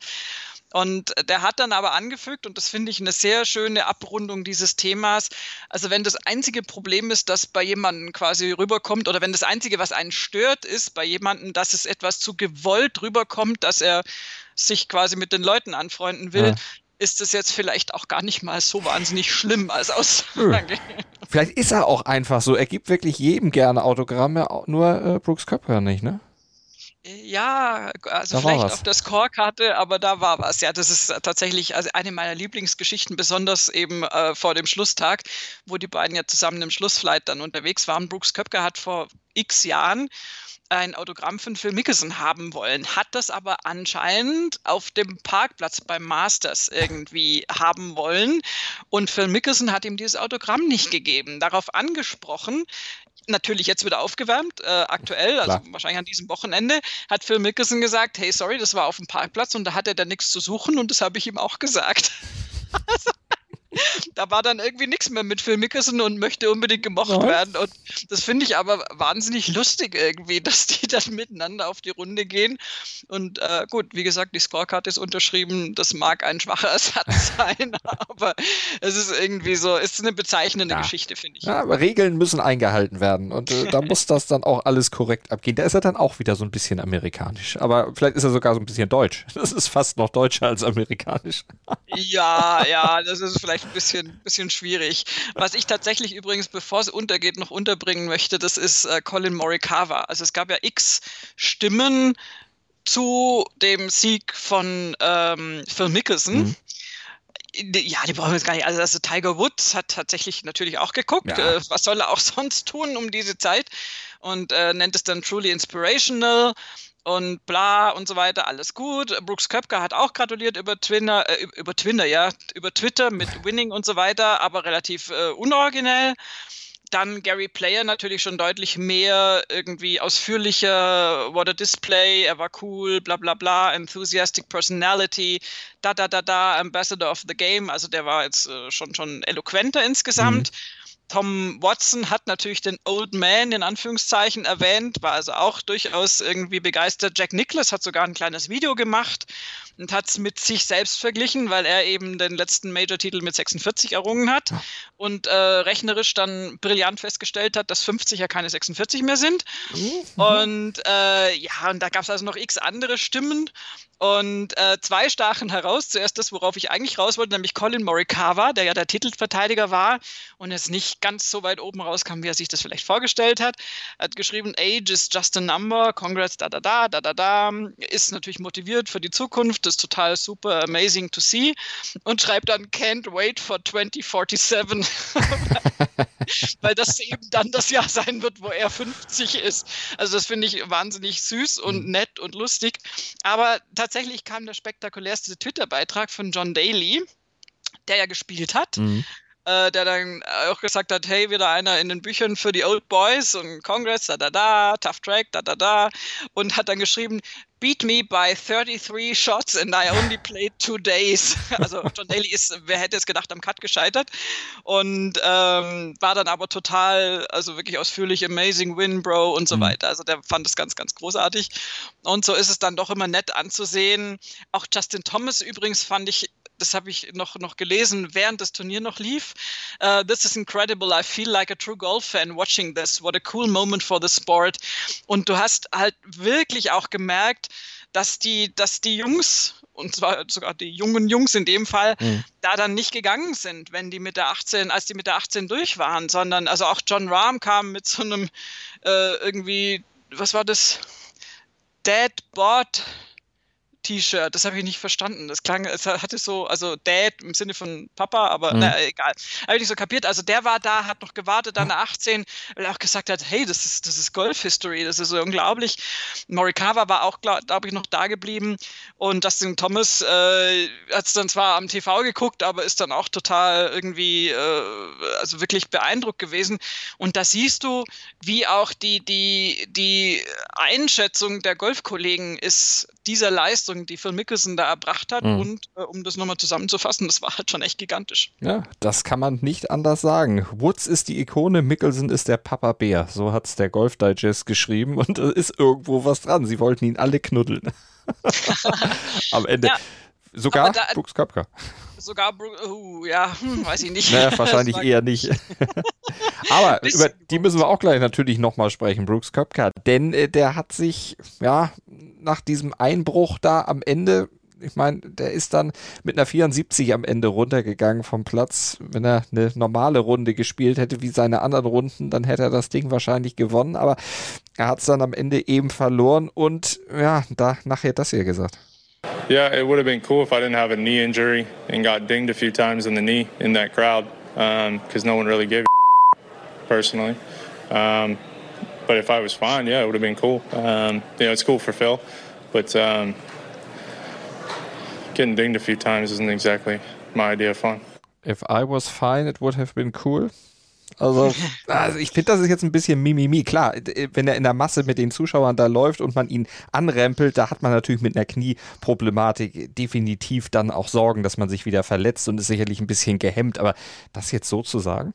Und der hat dann aber angefügt, und das finde ich eine sehr schöne Abrundung dieses Themas, also wenn das einzige Problem ist, das bei jemandem quasi rüberkommt, oder wenn das einzige, was einen stört, ist bei jemandem, dass es etwas zu gewollt rüberkommt, dass er sich quasi mit den Leuten anfreunden will, ja. ist es jetzt vielleicht auch gar nicht mal so wahnsinnig schlimm als Aussage. Vielleicht ist er auch einfach so. Er gibt wirklich jedem gerne Autogramme, nur äh, Brooks Köpker nicht, ne? Ja, also da vielleicht auf der Scorekarte, aber da war was. Ja, das ist tatsächlich also eine meiner Lieblingsgeschichten, besonders eben äh, vor dem Schlusstag, wo die beiden ja zusammen im Schlussflight dann unterwegs waren. Brooks Köpker hat vor x Jahren ein Autogramm von Phil Mickelson haben wollen, hat das aber anscheinend auf dem Parkplatz beim Masters irgendwie haben wollen und Phil Mickelson hat ihm dieses Autogramm nicht gegeben. Darauf angesprochen, natürlich jetzt wieder aufgewärmt, äh, aktuell, also Klar. wahrscheinlich an diesem Wochenende, hat Phil Mickelson gesagt, hey, sorry, das war auf dem Parkplatz und da hat er dann nichts zu suchen und das habe ich ihm auch gesagt. also, da war dann irgendwie nichts mehr mit Phil Mickelson und möchte unbedingt gemocht ja. werden. Und das finde ich aber wahnsinnig lustig irgendwie, dass die dann miteinander auf die Runde gehen. Und äh, gut, wie gesagt, die Scorecard ist unterschrieben. Das mag ein schwacher Ersatz sein, aber es ist irgendwie so, es ist eine bezeichnende ja. Geschichte, finde ich. Ja, aber Regeln müssen eingehalten werden. Und äh, da muss das dann auch alles korrekt abgehen. Da ist er dann auch wieder so ein bisschen amerikanisch. Aber vielleicht ist er sogar so ein bisschen deutsch. Das ist fast noch deutscher als amerikanisch. ja, ja, das ist vielleicht ein bisschen, bisschen schwierig. Was ich tatsächlich übrigens, bevor es untergeht, noch unterbringen möchte, das ist äh, Colin Morikawa. Also es gab ja x Stimmen zu dem Sieg von ähm, Phil Mickelson. Mhm. Ja, die brauchen wir jetzt gar nicht. Also, also Tiger Woods hat tatsächlich natürlich auch geguckt. Ja. Äh, was soll er auch sonst tun um diese Zeit? Und äh, nennt es dann truly inspirational und bla und so weiter, alles gut. Brooks Köpker hat auch gratuliert über Twitter, äh, über Twitter, ja, über Twitter mit Winning und so weiter, aber relativ äh, unoriginell. Dann Gary Player natürlich schon deutlich mehr irgendwie ausführlicher, what a display, er war cool, bla bla bla, enthusiastic personality, da da da da, Ambassador of the Game, also der war jetzt äh, schon, schon eloquenter insgesamt. Mhm. Tom Watson hat natürlich den Old Man in Anführungszeichen erwähnt, war also auch durchaus irgendwie begeistert. Jack Nicklaus hat sogar ein kleines Video gemacht und hat es mit sich selbst verglichen, weil er eben den letzten Major-Titel mit 46 errungen hat und äh, rechnerisch dann brillant festgestellt hat, dass 50 ja keine 46 mehr sind. Mhm. Und äh, ja, und da gab es also noch x andere Stimmen. Und äh, zwei stachen heraus. Zuerst das, worauf ich eigentlich raus wollte, nämlich Colin Morikawa, der ja der Titelverteidiger war und es nicht ganz so weit oben rauskam, wie er sich das vielleicht vorgestellt hat. Er hat geschrieben, Age is just a number, Congrats, da, da, da, da, da, da. Ist natürlich motiviert für die Zukunft, ist total super amazing to see. Und schreibt dann, can't wait for 2047. Weil das eben dann das Jahr sein wird, wo er 50 ist. Also das finde ich wahnsinnig süß und mhm. nett und lustig. Aber tatsächlich kam der spektakulärste Twitter-Beitrag von John Daly, der ja gespielt hat. Mhm äh, der dann auch gesagt hat, hey, wieder einer in den Büchern für die Old Boys und Congress, da da da, Tough Track, da da da und hat dann geschrieben, beat me by 33 shots and I only played two days. Also John Daly ist, wer hätte es gedacht, am Cut gescheitert und ähm, war dann aber total, also wirklich ausführlich amazing win, Bro und so mhm. weiter. Also der fand es ganz, ganz großartig und so ist es dann doch immer nett anzusehen. Auch Justin Thomas übrigens fand ich das habe ich noch, noch gelesen, während das Turnier noch lief. Uh, this is incredible. I feel like a true golf fan watching this. What a cool moment for the sport. Und du hast halt wirklich auch gemerkt, dass die, dass die Jungs, und zwar sogar die jungen Jungs in dem Fall, mhm. da dann nicht gegangen sind, wenn die mit der 18, als die mit der 18 durch waren, sondern also auch John Rahm kam mit so einem äh, irgendwie, was war das? Dead Board T-Shirt. Das habe ich nicht verstanden. Das klang, es hatte so, also Dad im Sinne von Papa, aber mhm. na, egal. Habe ich nicht so kapiert. Also der war da, hat noch gewartet, dann 18, weil er auch gesagt hat, hey, das ist, das ist Golf-History, das ist so unglaublich. Morikawa war auch, glaube glaub ich, noch da geblieben und Dustin Thomas äh, hat es dann zwar am TV geguckt, aber ist dann auch total irgendwie, äh, also wirklich beeindruckt gewesen. Und da siehst du, wie auch die, die, die Einschätzung der Golfkollegen ist dieser Leistung, die Phil Mickelson da erbracht hat. Mhm. Und äh, um das nochmal zusammenzufassen, das war halt schon echt gigantisch. Ja, das kann man nicht anders sagen. Woods ist die Ikone, Mickelson ist der Papa Bär. So hat es der Golf Digest geschrieben und da ist irgendwo was dran. Sie wollten ihn alle knuddeln. Am Ende. Ja, sogar da, Brooks Köpker. Sogar, uh, ja, weiß ich nicht. Naja, wahrscheinlich eher nicht. Aber über die müssen wir auch gleich natürlich nochmal sprechen, Brooks Köpker. Denn äh, der hat sich, ja, nach diesem Einbruch da am Ende ich meine, der ist dann mit einer 74 am Ende runtergegangen vom Platz. Wenn er eine normale Runde gespielt hätte wie seine anderen Runden, dann hätte er das Ding wahrscheinlich gewonnen. Aber er hat es dann am Ende eben verloren und ja, da nachher das hier gesagt. Yeah, it would have been cool if I didn't have a knee injury and got dinged a few times in the knee in that crowd because um, no one really gave a personally. Um, but if I was fine, yeah, it would have been cool. Um, you know, it's cool for Phil, but um, getting dinged a few times isn't exactly my idea of fun. If I was fine, it would have been cool. Also, also ich finde, das ist jetzt ein bisschen Mimimi. Klar, wenn er in der Masse mit den Zuschauern da läuft und man ihn anrempelt, da hat man natürlich mit einer Knieproblematik definitiv dann auch Sorgen, dass man sich wieder verletzt und ist sicherlich ein bisschen gehemmt. Aber das jetzt so zu sagen?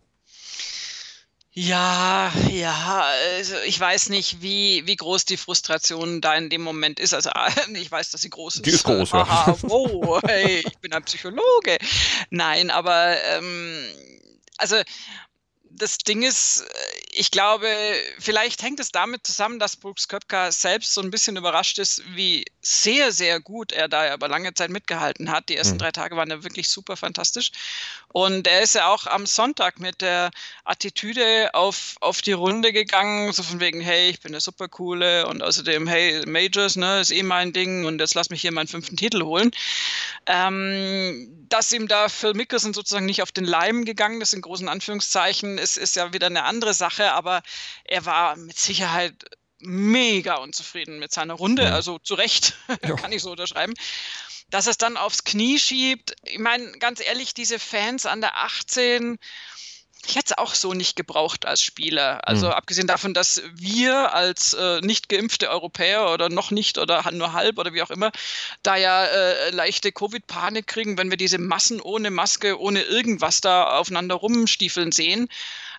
Ja, ja, also ich weiß nicht, wie, wie groß die Frustration da in dem Moment ist. Also ich weiß, dass sie groß ist. Die ist groß, Aha, wow, hey, ich bin ein Psychologe. Nein, aber ähm, also das Ding ist, äh, ich glaube, vielleicht hängt es damit zusammen, dass Brooks Köpka selbst so ein bisschen überrascht ist, wie sehr, sehr gut er da über lange Zeit mitgehalten hat. Die ersten mhm. drei Tage waren ja wirklich super fantastisch. Und er ist ja auch am Sonntag mit der Attitüde auf, auf die Runde gegangen, so von wegen, hey, ich bin der super coole und außerdem, hey, Majors, ne, ist eh mein Ding und jetzt lass mich hier meinen fünften Titel holen. Ähm, dass ihm da Phil Mickelson sozusagen nicht auf den Leim gegangen ist, in großen Anführungszeichen, ist, ist ja wieder eine andere Sache, aber er war mit Sicherheit mega unzufrieden mit seiner Runde, also zu Recht, kann ich so unterschreiben. Dass er es dann aufs Knie schiebt, ich meine, ganz ehrlich, diese Fans an der 18, ich hätte es auch so nicht gebraucht als Spieler. Also mhm. abgesehen davon, dass wir als äh, nicht geimpfte Europäer oder noch nicht oder nur halb oder wie auch immer, da ja äh, leichte Covid-Panik kriegen, wenn wir diese Massen ohne Maske, ohne irgendwas da aufeinander rumstiefeln sehen.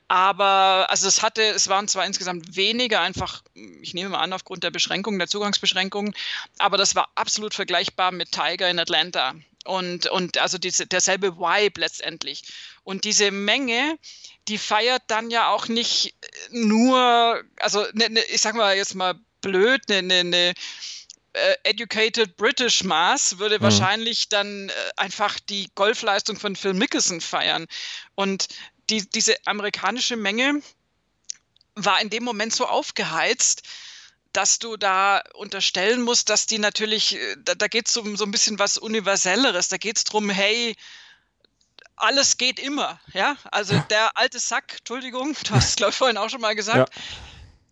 Aber also es hatte, es waren zwar insgesamt weniger, einfach, ich nehme mal an, aufgrund der Beschränkungen, der Zugangsbeschränkungen, aber das war absolut vergleichbar mit Tiger in Atlanta. Und, und also diese, derselbe Vibe letztendlich. Und diese Menge, die feiert dann ja auch nicht nur, also ne, ne, ich sag mal jetzt mal blöd, eine ne, ne, äh, educated British Mass würde mhm. wahrscheinlich dann äh, einfach die Golfleistung von Phil Mickelson feiern. Und die, diese amerikanische Menge war in dem Moment so aufgeheizt, dass du da unterstellen musst, dass die natürlich, äh, da, da geht es um so ein bisschen was Universelleres. Da geht es darum, hey, alles geht immer, ja. Also der alte Sack, Entschuldigung, du hast es, glaube ich, vorhin auch schon mal gesagt, ja.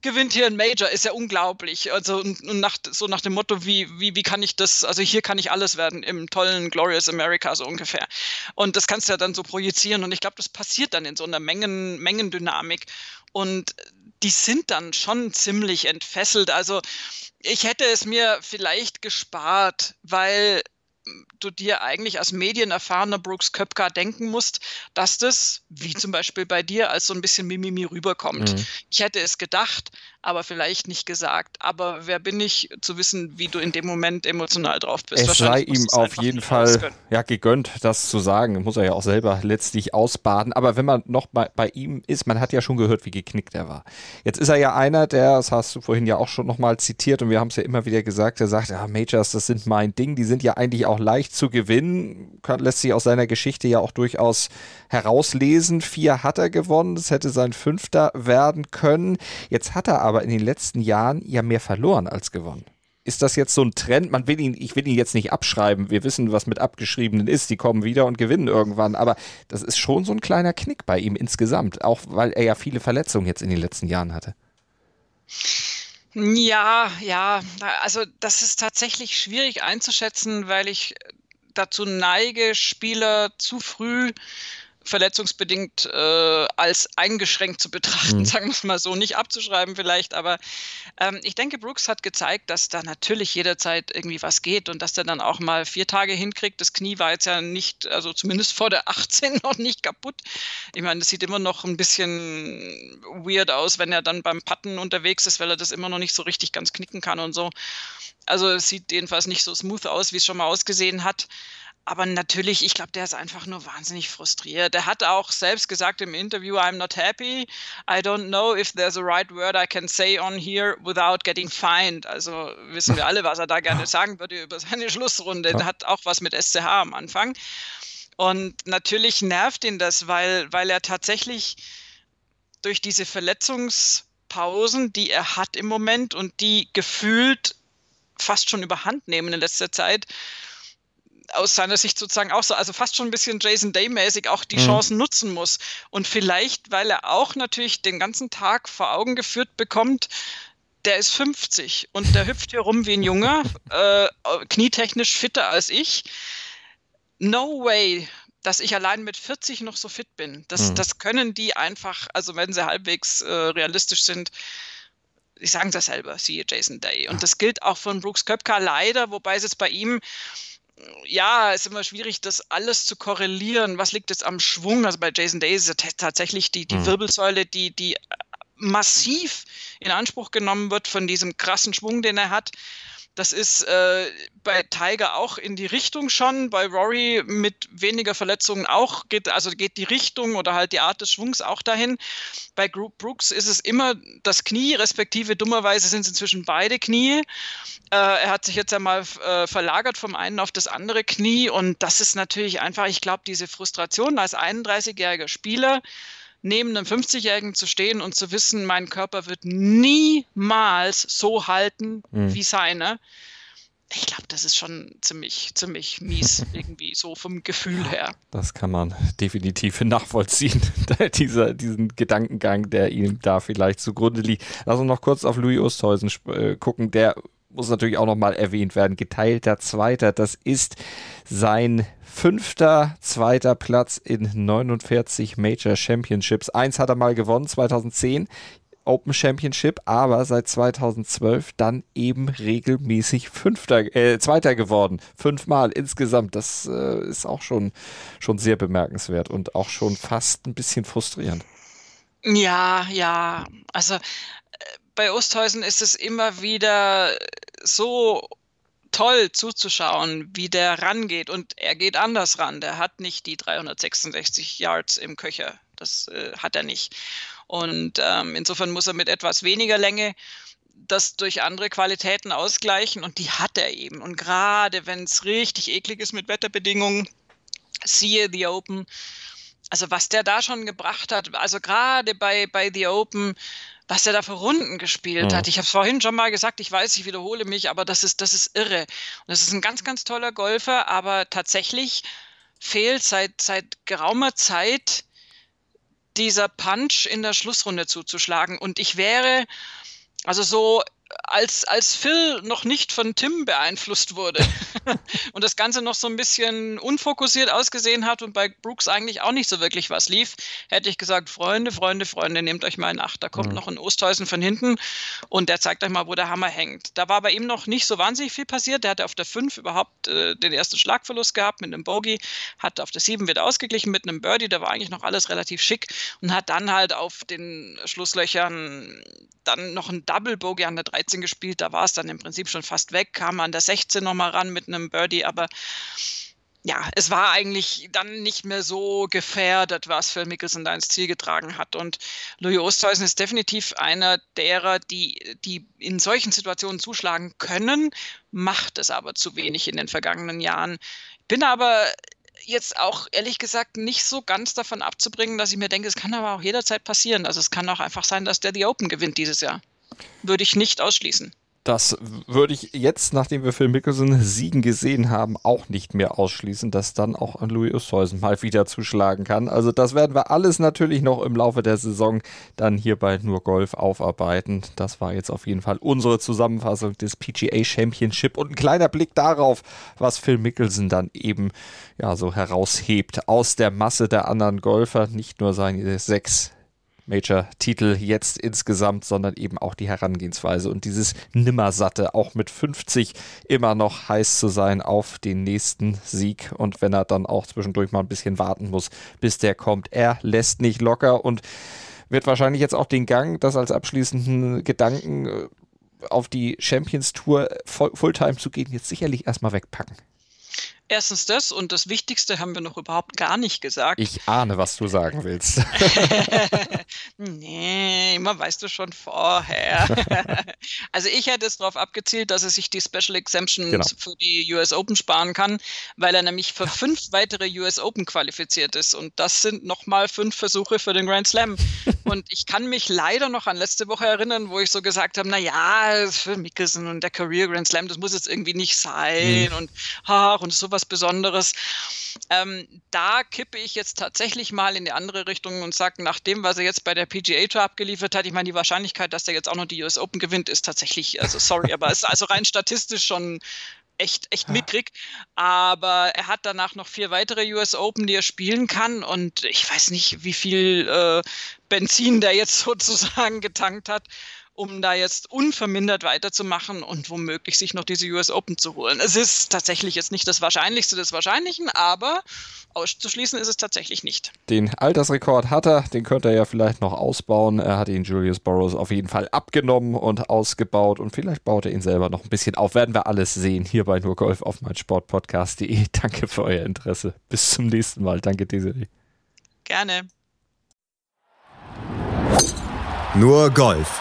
Gewinnt hier ein Major, ist ja unglaublich. Also und, nach, so nach dem Motto, wie, wie, wie kann ich das, also hier kann ich alles werden im tollen Glorious America, so ungefähr. Und das kannst du ja dann so projizieren und ich glaube, das passiert dann in so einer Mengen, Mengendynamik. Und die sind dann schon ziemlich entfesselt. Also ich hätte es mir vielleicht gespart, weil du dir eigentlich als medienerfahrener Brooks Köpker denken musst, dass das, wie zum Beispiel bei dir, als so ein bisschen Mimimi rüberkommt. Mhm. Ich hätte es gedacht, aber vielleicht nicht gesagt. Aber wer bin ich, zu wissen, wie du in dem Moment emotional drauf bist? Es sei ihm auf jeden Fall ja, gegönnt, das zu sagen. Muss er ja auch selber letztlich ausbaden. Aber wenn man noch bei, bei ihm ist, man hat ja schon gehört, wie geknickt er war. Jetzt ist er ja einer, der, das hast du vorhin ja auch schon nochmal zitiert und wir haben es ja immer wieder gesagt, der sagt, ja, Majors, das sind mein Ding, die sind ja eigentlich auch leicht zu gewinnen. Kann, lässt sich aus seiner Geschichte ja auch durchaus herauslesen. Vier hat er gewonnen, das hätte sein fünfter werden können. Jetzt hat er aber aber in den letzten Jahren ja mehr verloren als gewonnen. Ist das jetzt so ein Trend? Man will ihn, ich will ihn jetzt nicht abschreiben. Wir wissen, was mit Abgeschriebenen ist. Die kommen wieder und gewinnen irgendwann. Aber das ist schon so ein kleiner Knick bei ihm insgesamt. Auch weil er ja viele Verletzungen jetzt in den letzten Jahren hatte. Ja, ja. Also das ist tatsächlich schwierig einzuschätzen, weil ich dazu neige, Spieler zu früh verletzungsbedingt äh, als eingeschränkt zu betrachten, mhm. sagen wir es mal so, nicht abzuschreiben vielleicht, aber ähm, ich denke, Brooks hat gezeigt, dass da natürlich jederzeit irgendwie was geht und dass der dann auch mal vier Tage hinkriegt. Das Knie war jetzt ja nicht, also zumindest vor der 18 noch nicht kaputt. Ich meine, das sieht immer noch ein bisschen weird aus, wenn er dann beim Patten unterwegs ist, weil er das immer noch nicht so richtig ganz knicken kann und so. Also es sieht jedenfalls nicht so smooth aus, wie es schon mal ausgesehen hat aber natürlich, ich glaube, der ist einfach nur wahnsinnig frustriert. Er hat auch selbst gesagt im Interview, I'm not happy. I don't know if there's a right word I can say on here without getting fined. Also wissen wir alle, was er da gerne sagen würde über seine Schlussrunde. Er hat auch was mit SCH am Anfang. Und natürlich nervt ihn das, weil, weil er tatsächlich durch diese Verletzungspausen, die er hat im Moment und die gefühlt fast schon überhand nehmen in letzter Zeit, aus seiner Sicht sozusagen auch so, also fast schon ein bisschen Jason Day-mäßig auch die mhm. Chancen nutzen muss. Und vielleicht, weil er auch natürlich den ganzen Tag vor Augen geführt bekommt, der ist 50 und der hüpft hier rum wie ein Junge, äh, knietechnisch fitter als ich. No way, dass ich allein mit 40 noch so fit bin. Das, mhm. das können die einfach, also wenn sie halbwegs äh, realistisch sind, ich sagen es ja selber, siehe Jason Day. Und das gilt auch von Brooks Köpka leider, wobei es jetzt bei ihm ja, ist immer schwierig, das alles zu korrelieren. Was liegt jetzt am Schwung? Also bei Jason Day ist es tatsächlich die, die mhm. Wirbelsäule, die, die massiv in Anspruch genommen wird von diesem krassen Schwung, den er hat. Das ist äh, bei Tiger auch in die Richtung schon, bei Rory mit weniger Verletzungen auch, geht, also geht die Richtung oder halt die Art des Schwungs auch dahin. Bei Brooks ist es immer das Knie, respektive dummerweise sind es inzwischen beide Knie. Äh, er hat sich jetzt einmal äh, verlagert vom einen auf das andere Knie und das ist natürlich einfach, ich glaube, diese Frustration als 31-jähriger Spieler, neben einem 50-Jährigen zu stehen und zu wissen, mein Körper wird niemals so halten mhm. wie seine. Ich glaube, das ist schon ziemlich, ziemlich mies, irgendwie so vom Gefühl her. Das kann man definitiv nachvollziehen, dieser, diesen Gedankengang, der ihm da vielleicht zugrunde liegt. Lass uns noch kurz auf Louis Oosthuizen äh, gucken, der muss natürlich auch nochmal erwähnt werden. Geteilter Zweiter, das ist sein fünfter, zweiter Platz in 49 Major Championships. Eins hat er mal gewonnen, 2010. Open Championship, aber seit 2012 dann eben regelmäßig Fünfter, äh, Zweiter geworden. Fünfmal insgesamt. Das äh, ist auch schon, schon sehr bemerkenswert und auch schon fast ein bisschen frustrierend. Ja, ja. Also äh, bei Osthäusen ist es immer wieder so toll zuzuschauen, wie der rangeht. Und er geht anders ran. Der hat nicht die 366 Yards im Köcher. Das äh, hat er nicht. Und ähm, insofern muss er mit etwas weniger Länge das durch andere Qualitäten ausgleichen. Und die hat er eben. Und gerade wenn es richtig eklig ist mit Wetterbedingungen, siehe The Open. Also was der da schon gebracht hat, also gerade bei, bei The Open, was er da für Runden gespielt mhm. hat. Ich habe es vorhin schon mal gesagt, ich weiß, ich wiederhole mich, aber das ist, das ist irre. Und das ist ein ganz, ganz toller Golfer, aber tatsächlich fehlt seit, seit geraumer Zeit dieser Punch in der Schlussrunde zuzuschlagen. Und ich wäre, also so als, als Phil noch nicht von Tim beeinflusst wurde und das Ganze noch so ein bisschen unfokussiert ausgesehen hat und bei Brooks eigentlich auch nicht so wirklich was lief, hätte ich gesagt, Freunde, Freunde, Freunde, nehmt euch mal in Acht. Da kommt mhm. noch ein Osthäusen von hinten und der zeigt euch mal, wo der Hammer hängt. Da war bei ihm noch nicht so wahnsinnig viel passiert. Der hatte auf der 5 überhaupt äh, den ersten Schlagverlust gehabt mit einem Bogey, hat auf der 7 wieder ausgeglichen mit einem Birdie, da war eigentlich noch alles relativ schick und hat dann halt auf den Schlusslöchern dann noch ein Double Bogey an der 13 gespielt. Da war es dann im Prinzip schon fast weg, kam an der 16 nochmal ran mit einem Birdie, aber ja, es war eigentlich dann nicht mehr so gefährdet, was Phil Mickelson da ins Ziel getragen hat. Und Louis Oosthuizen ist definitiv einer derer, die, die in solchen Situationen zuschlagen können, macht es aber zu wenig in den vergangenen Jahren. Bin aber jetzt auch ehrlich gesagt nicht so ganz davon abzubringen, dass ich mir denke, es kann aber auch jederzeit passieren. Also es kann auch einfach sein, dass der The Open gewinnt dieses Jahr. Würde ich nicht ausschließen. Das würde ich jetzt, nachdem wir Phil Mickelson siegen gesehen haben, auch nicht mehr ausschließen, dass dann auch Louis Oosthuizen mal wieder zuschlagen kann. Also das werden wir alles natürlich noch im Laufe der Saison dann hier bei Nur Golf aufarbeiten. Das war jetzt auf jeden Fall unsere Zusammenfassung des PGA Championship und ein kleiner Blick darauf, was Phil Mickelson dann eben ja so heraushebt aus der Masse der anderen Golfer. Nicht nur seine sechs Major-Titel jetzt insgesamt, sondern eben auch die Herangehensweise und dieses Nimmersatte, auch mit 50 immer noch heiß zu sein auf den nächsten Sieg und wenn er dann auch zwischendurch mal ein bisschen warten muss, bis der kommt. Er lässt nicht locker und wird wahrscheinlich jetzt auch den Gang, das als abschließenden Gedanken äh, auf die Champions Tour Fulltime zu gehen, jetzt sicherlich erstmal wegpacken. Erstens das und das Wichtigste haben wir noch überhaupt gar nicht gesagt. Ich ahne, was du sagen willst. nee, immer weißt du schon vorher. also ich hätte es darauf abgezielt, dass er sich die Special Exemptions genau. für die US Open sparen kann, weil er nämlich für fünf weitere US Open qualifiziert ist und das sind nochmal fünf Versuche für den Grand Slam. und ich kann mich leider noch an letzte Woche erinnern, wo ich so gesagt habe, naja, für Mickelson und der Career Grand Slam, das muss jetzt irgendwie nicht sein hm. und ach, und sowas was Besonderes. Ähm, da kippe ich jetzt tatsächlich mal in die andere Richtung und sage, nach dem, was er jetzt bei der PGA Tour abgeliefert hat, ich meine, die Wahrscheinlichkeit, dass er jetzt auch noch die US Open gewinnt, ist tatsächlich, also sorry, aber ist also rein statistisch schon echt, echt mickrig. Aber er hat danach noch vier weitere US Open, die er spielen kann. Und ich weiß nicht, wie viel äh, Benzin der jetzt sozusagen getankt hat um da jetzt unvermindert weiterzumachen und womöglich sich noch diese US Open zu holen. Es ist tatsächlich jetzt nicht das Wahrscheinlichste des Wahrscheinlichen, aber auszuschließen ist es tatsächlich nicht. Den Altersrekord hat er, den könnte er ja vielleicht noch ausbauen. Er hat ihn Julius Burrows auf jeden Fall abgenommen und ausgebaut und vielleicht baut er ihn selber noch ein bisschen auf. Werden wir alles sehen hier bei nur Golf auf meinsportpodcast.de. Danke für euer Interesse. Bis zum nächsten Mal. Danke, Desiree. Gerne. Nur Golf